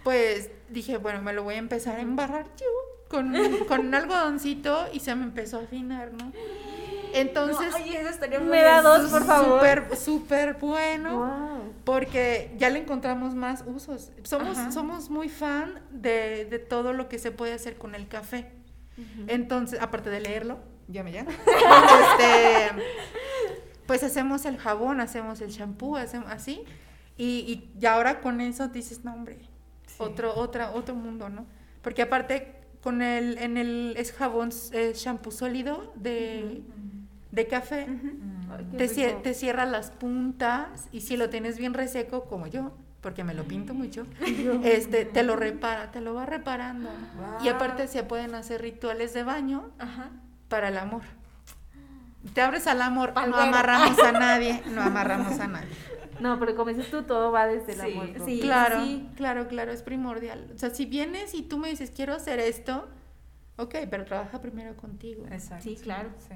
pues dije, bueno, me lo voy a empezar a embarrar yo con, con un algodoncito y se me empezó a afinar, ¿no? Entonces, No, eso estaría Me da dos, por favor. súper, súper bueno. Wow. Porque ya le encontramos más usos. Somos, Ajá. somos muy fan de, de todo lo que se puede hacer con el café. Entonces, aparte de leerlo, ya me llama. este, pues hacemos el jabón, hacemos el shampoo, hacemos así. Y, y, y ahora con eso dices, no, hombre, otro, otra, otro mundo, ¿no? Porque aparte, con el, en el es jabón, es shampoo sólido de, de café. Te, cierra las puntas y si lo tienes bien reseco, como yo, porque me lo pinto mucho, este, te lo repara, te lo va reparando. Y aparte se pueden hacer rituales de baño Ajá. para el amor. Te abres al amor, no amarramos a nadie, no amarramos a nadie. No, pero como dices tú, todo va desde el Sí, amor. ¿no? sí. claro, sí. claro, claro, es primordial. O sea, si vienes y tú me dices, quiero hacer esto, ok, pero trabaja primero contigo. Exacto. Sí, claro. Sí.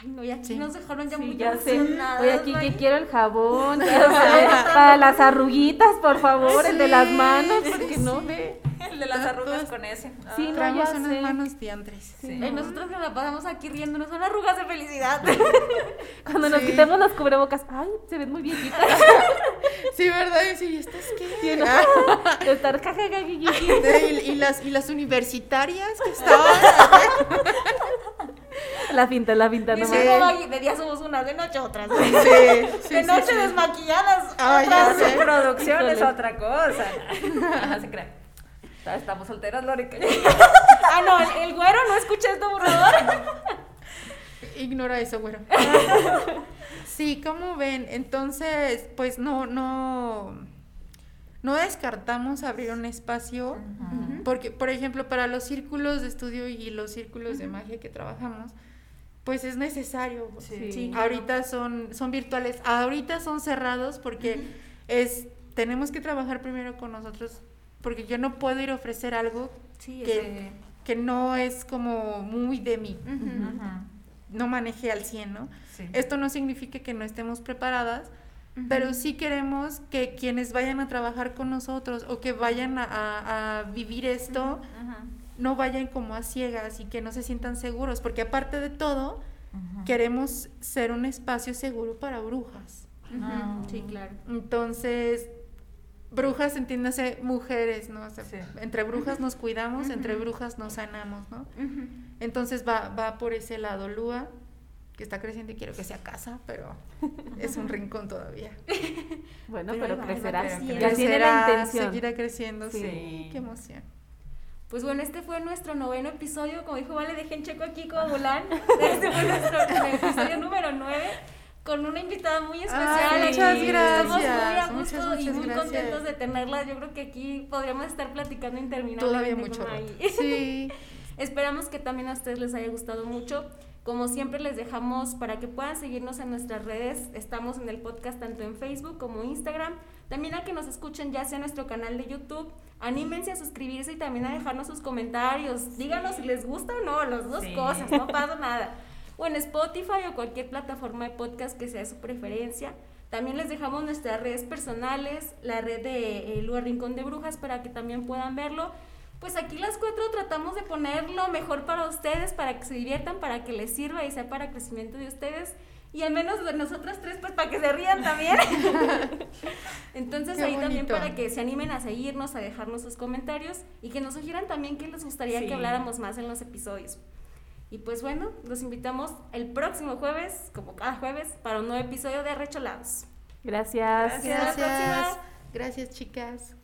Ay, no, y aquí Sí. nos dejaron ya Sí, muy ya sé. emocionadas, Oye, aquí que quiero el jabón, quiero saber para las arruguitas, por favor, el de las manos, porque no ve. El de las arrugas con ese. Sí, no, Traemos ya unas sé. manos diantres. Sí. Ay, nosotros que la pasamos aquí riéndonos, son arrugas de felicidad. Cuando nos quitemos los cubrebocas, ay, se ven muy viejitas. Sí, ¿verdad? Y sí, ¿estas qué? Sí, ¿no? De estar y, y las, y las universitarias que estaban. La finta, la finta nomás. sí, ahí, de día somos unas, de noche otras. Sí, sí, de sí, noche sí. desmaquilladas. Ay, Otra ya sé. su producción es Híjole. otra cosa. Ajá, se cree. Todavía Estamos solteras, Lore. Ah, no, el, el güero no escucha esto, borrador. Ignora eso, güero. Sí, como ven? Entonces, pues no, no, no descartamos abrir un espacio, porque, por ejemplo, para los círculos de estudio y los círculos de magia que trabajamos, pues es necesario. Sí. Sí. Ahorita son, son virtuales, ahorita son cerrados porque es, tenemos que trabajar primero con nosotros, porque yo no puedo ir a ofrecer algo Sí, que, que no es como muy de mí, no manejé al 100, ¿no? Sí. Esto no significa que no estemos preparadas, pero sí queremos que quienes vayan a trabajar con nosotros o que vayan a, a- a vivir esto, no vayan como a ciegas y que no se sientan seguros, porque aparte de todo, queremos ser un espacio seguro para brujas. Ah. Sí, claro. Entonces, brujas, entiéndase, mujeres, ¿no? O sea, Sí. Entre brujas nos cuidamos, entre brujas nos sanamos, ¿no? Entonces va, va por ese lado. Lua, que está creciendo y quiero que sea casa, pero es un rincón todavía. Bueno, Pero pero, ahí crecerá. ahí va creciendo. Ya tiene la Crecerá, intención. Seguirá creciendo, sí. Sí. Qué emoción. Pues bueno, este fue nuestro noveno episodio. Como dijo Vale, dejen checo aquí con Mulan. Este fue nuestro episodio número 9 con una invitada muy especial. Ay, muchas Estamos muy a gracias, gusto muchas, y muy gracias. contentos de tenerla. Yo creo que aquí podríamos estar platicando interminablemente. Todavía mucho. Maggie. Sí. Esperamos que también a ustedes les haya gustado mucho. Como siempre les dejamos para que puedan seguirnos en nuestras redes. Estamos en el podcast tanto en Facebook como Instagram. También a que nos escuchen ya sea nuestro canal de YouTube. Anímense a suscribirse y también a dejarnos sus comentarios. Díganos si les gusta o no, las dos Sí. cosas, no pasa nada. O en Spotify o cualquier plataforma de podcast que sea de su preferencia. También les dejamos nuestras redes personales, la red de eh, Lua Rincón de Brujas para que también puedan verlo. Pues aquí las cuatro tratamos de poner lo mejor para ustedes, para que se diviertan, para que les sirva y sea para crecimiento de ustedes. Y al menos de nosotras tres, pues para que se rían también. Entonces Qué ahí también para que se animen a seguirnos, a dejarnos sus comentarios y que nos sugieran también qué les gustaría Sí. que habláramos más en los episodios. Y pues bueno, los invitamos el próximo jueves, como cada jueves, para un nuevo episodio de Arrecholados. Gracias. Gracias. Próxima. Gracias, chicas.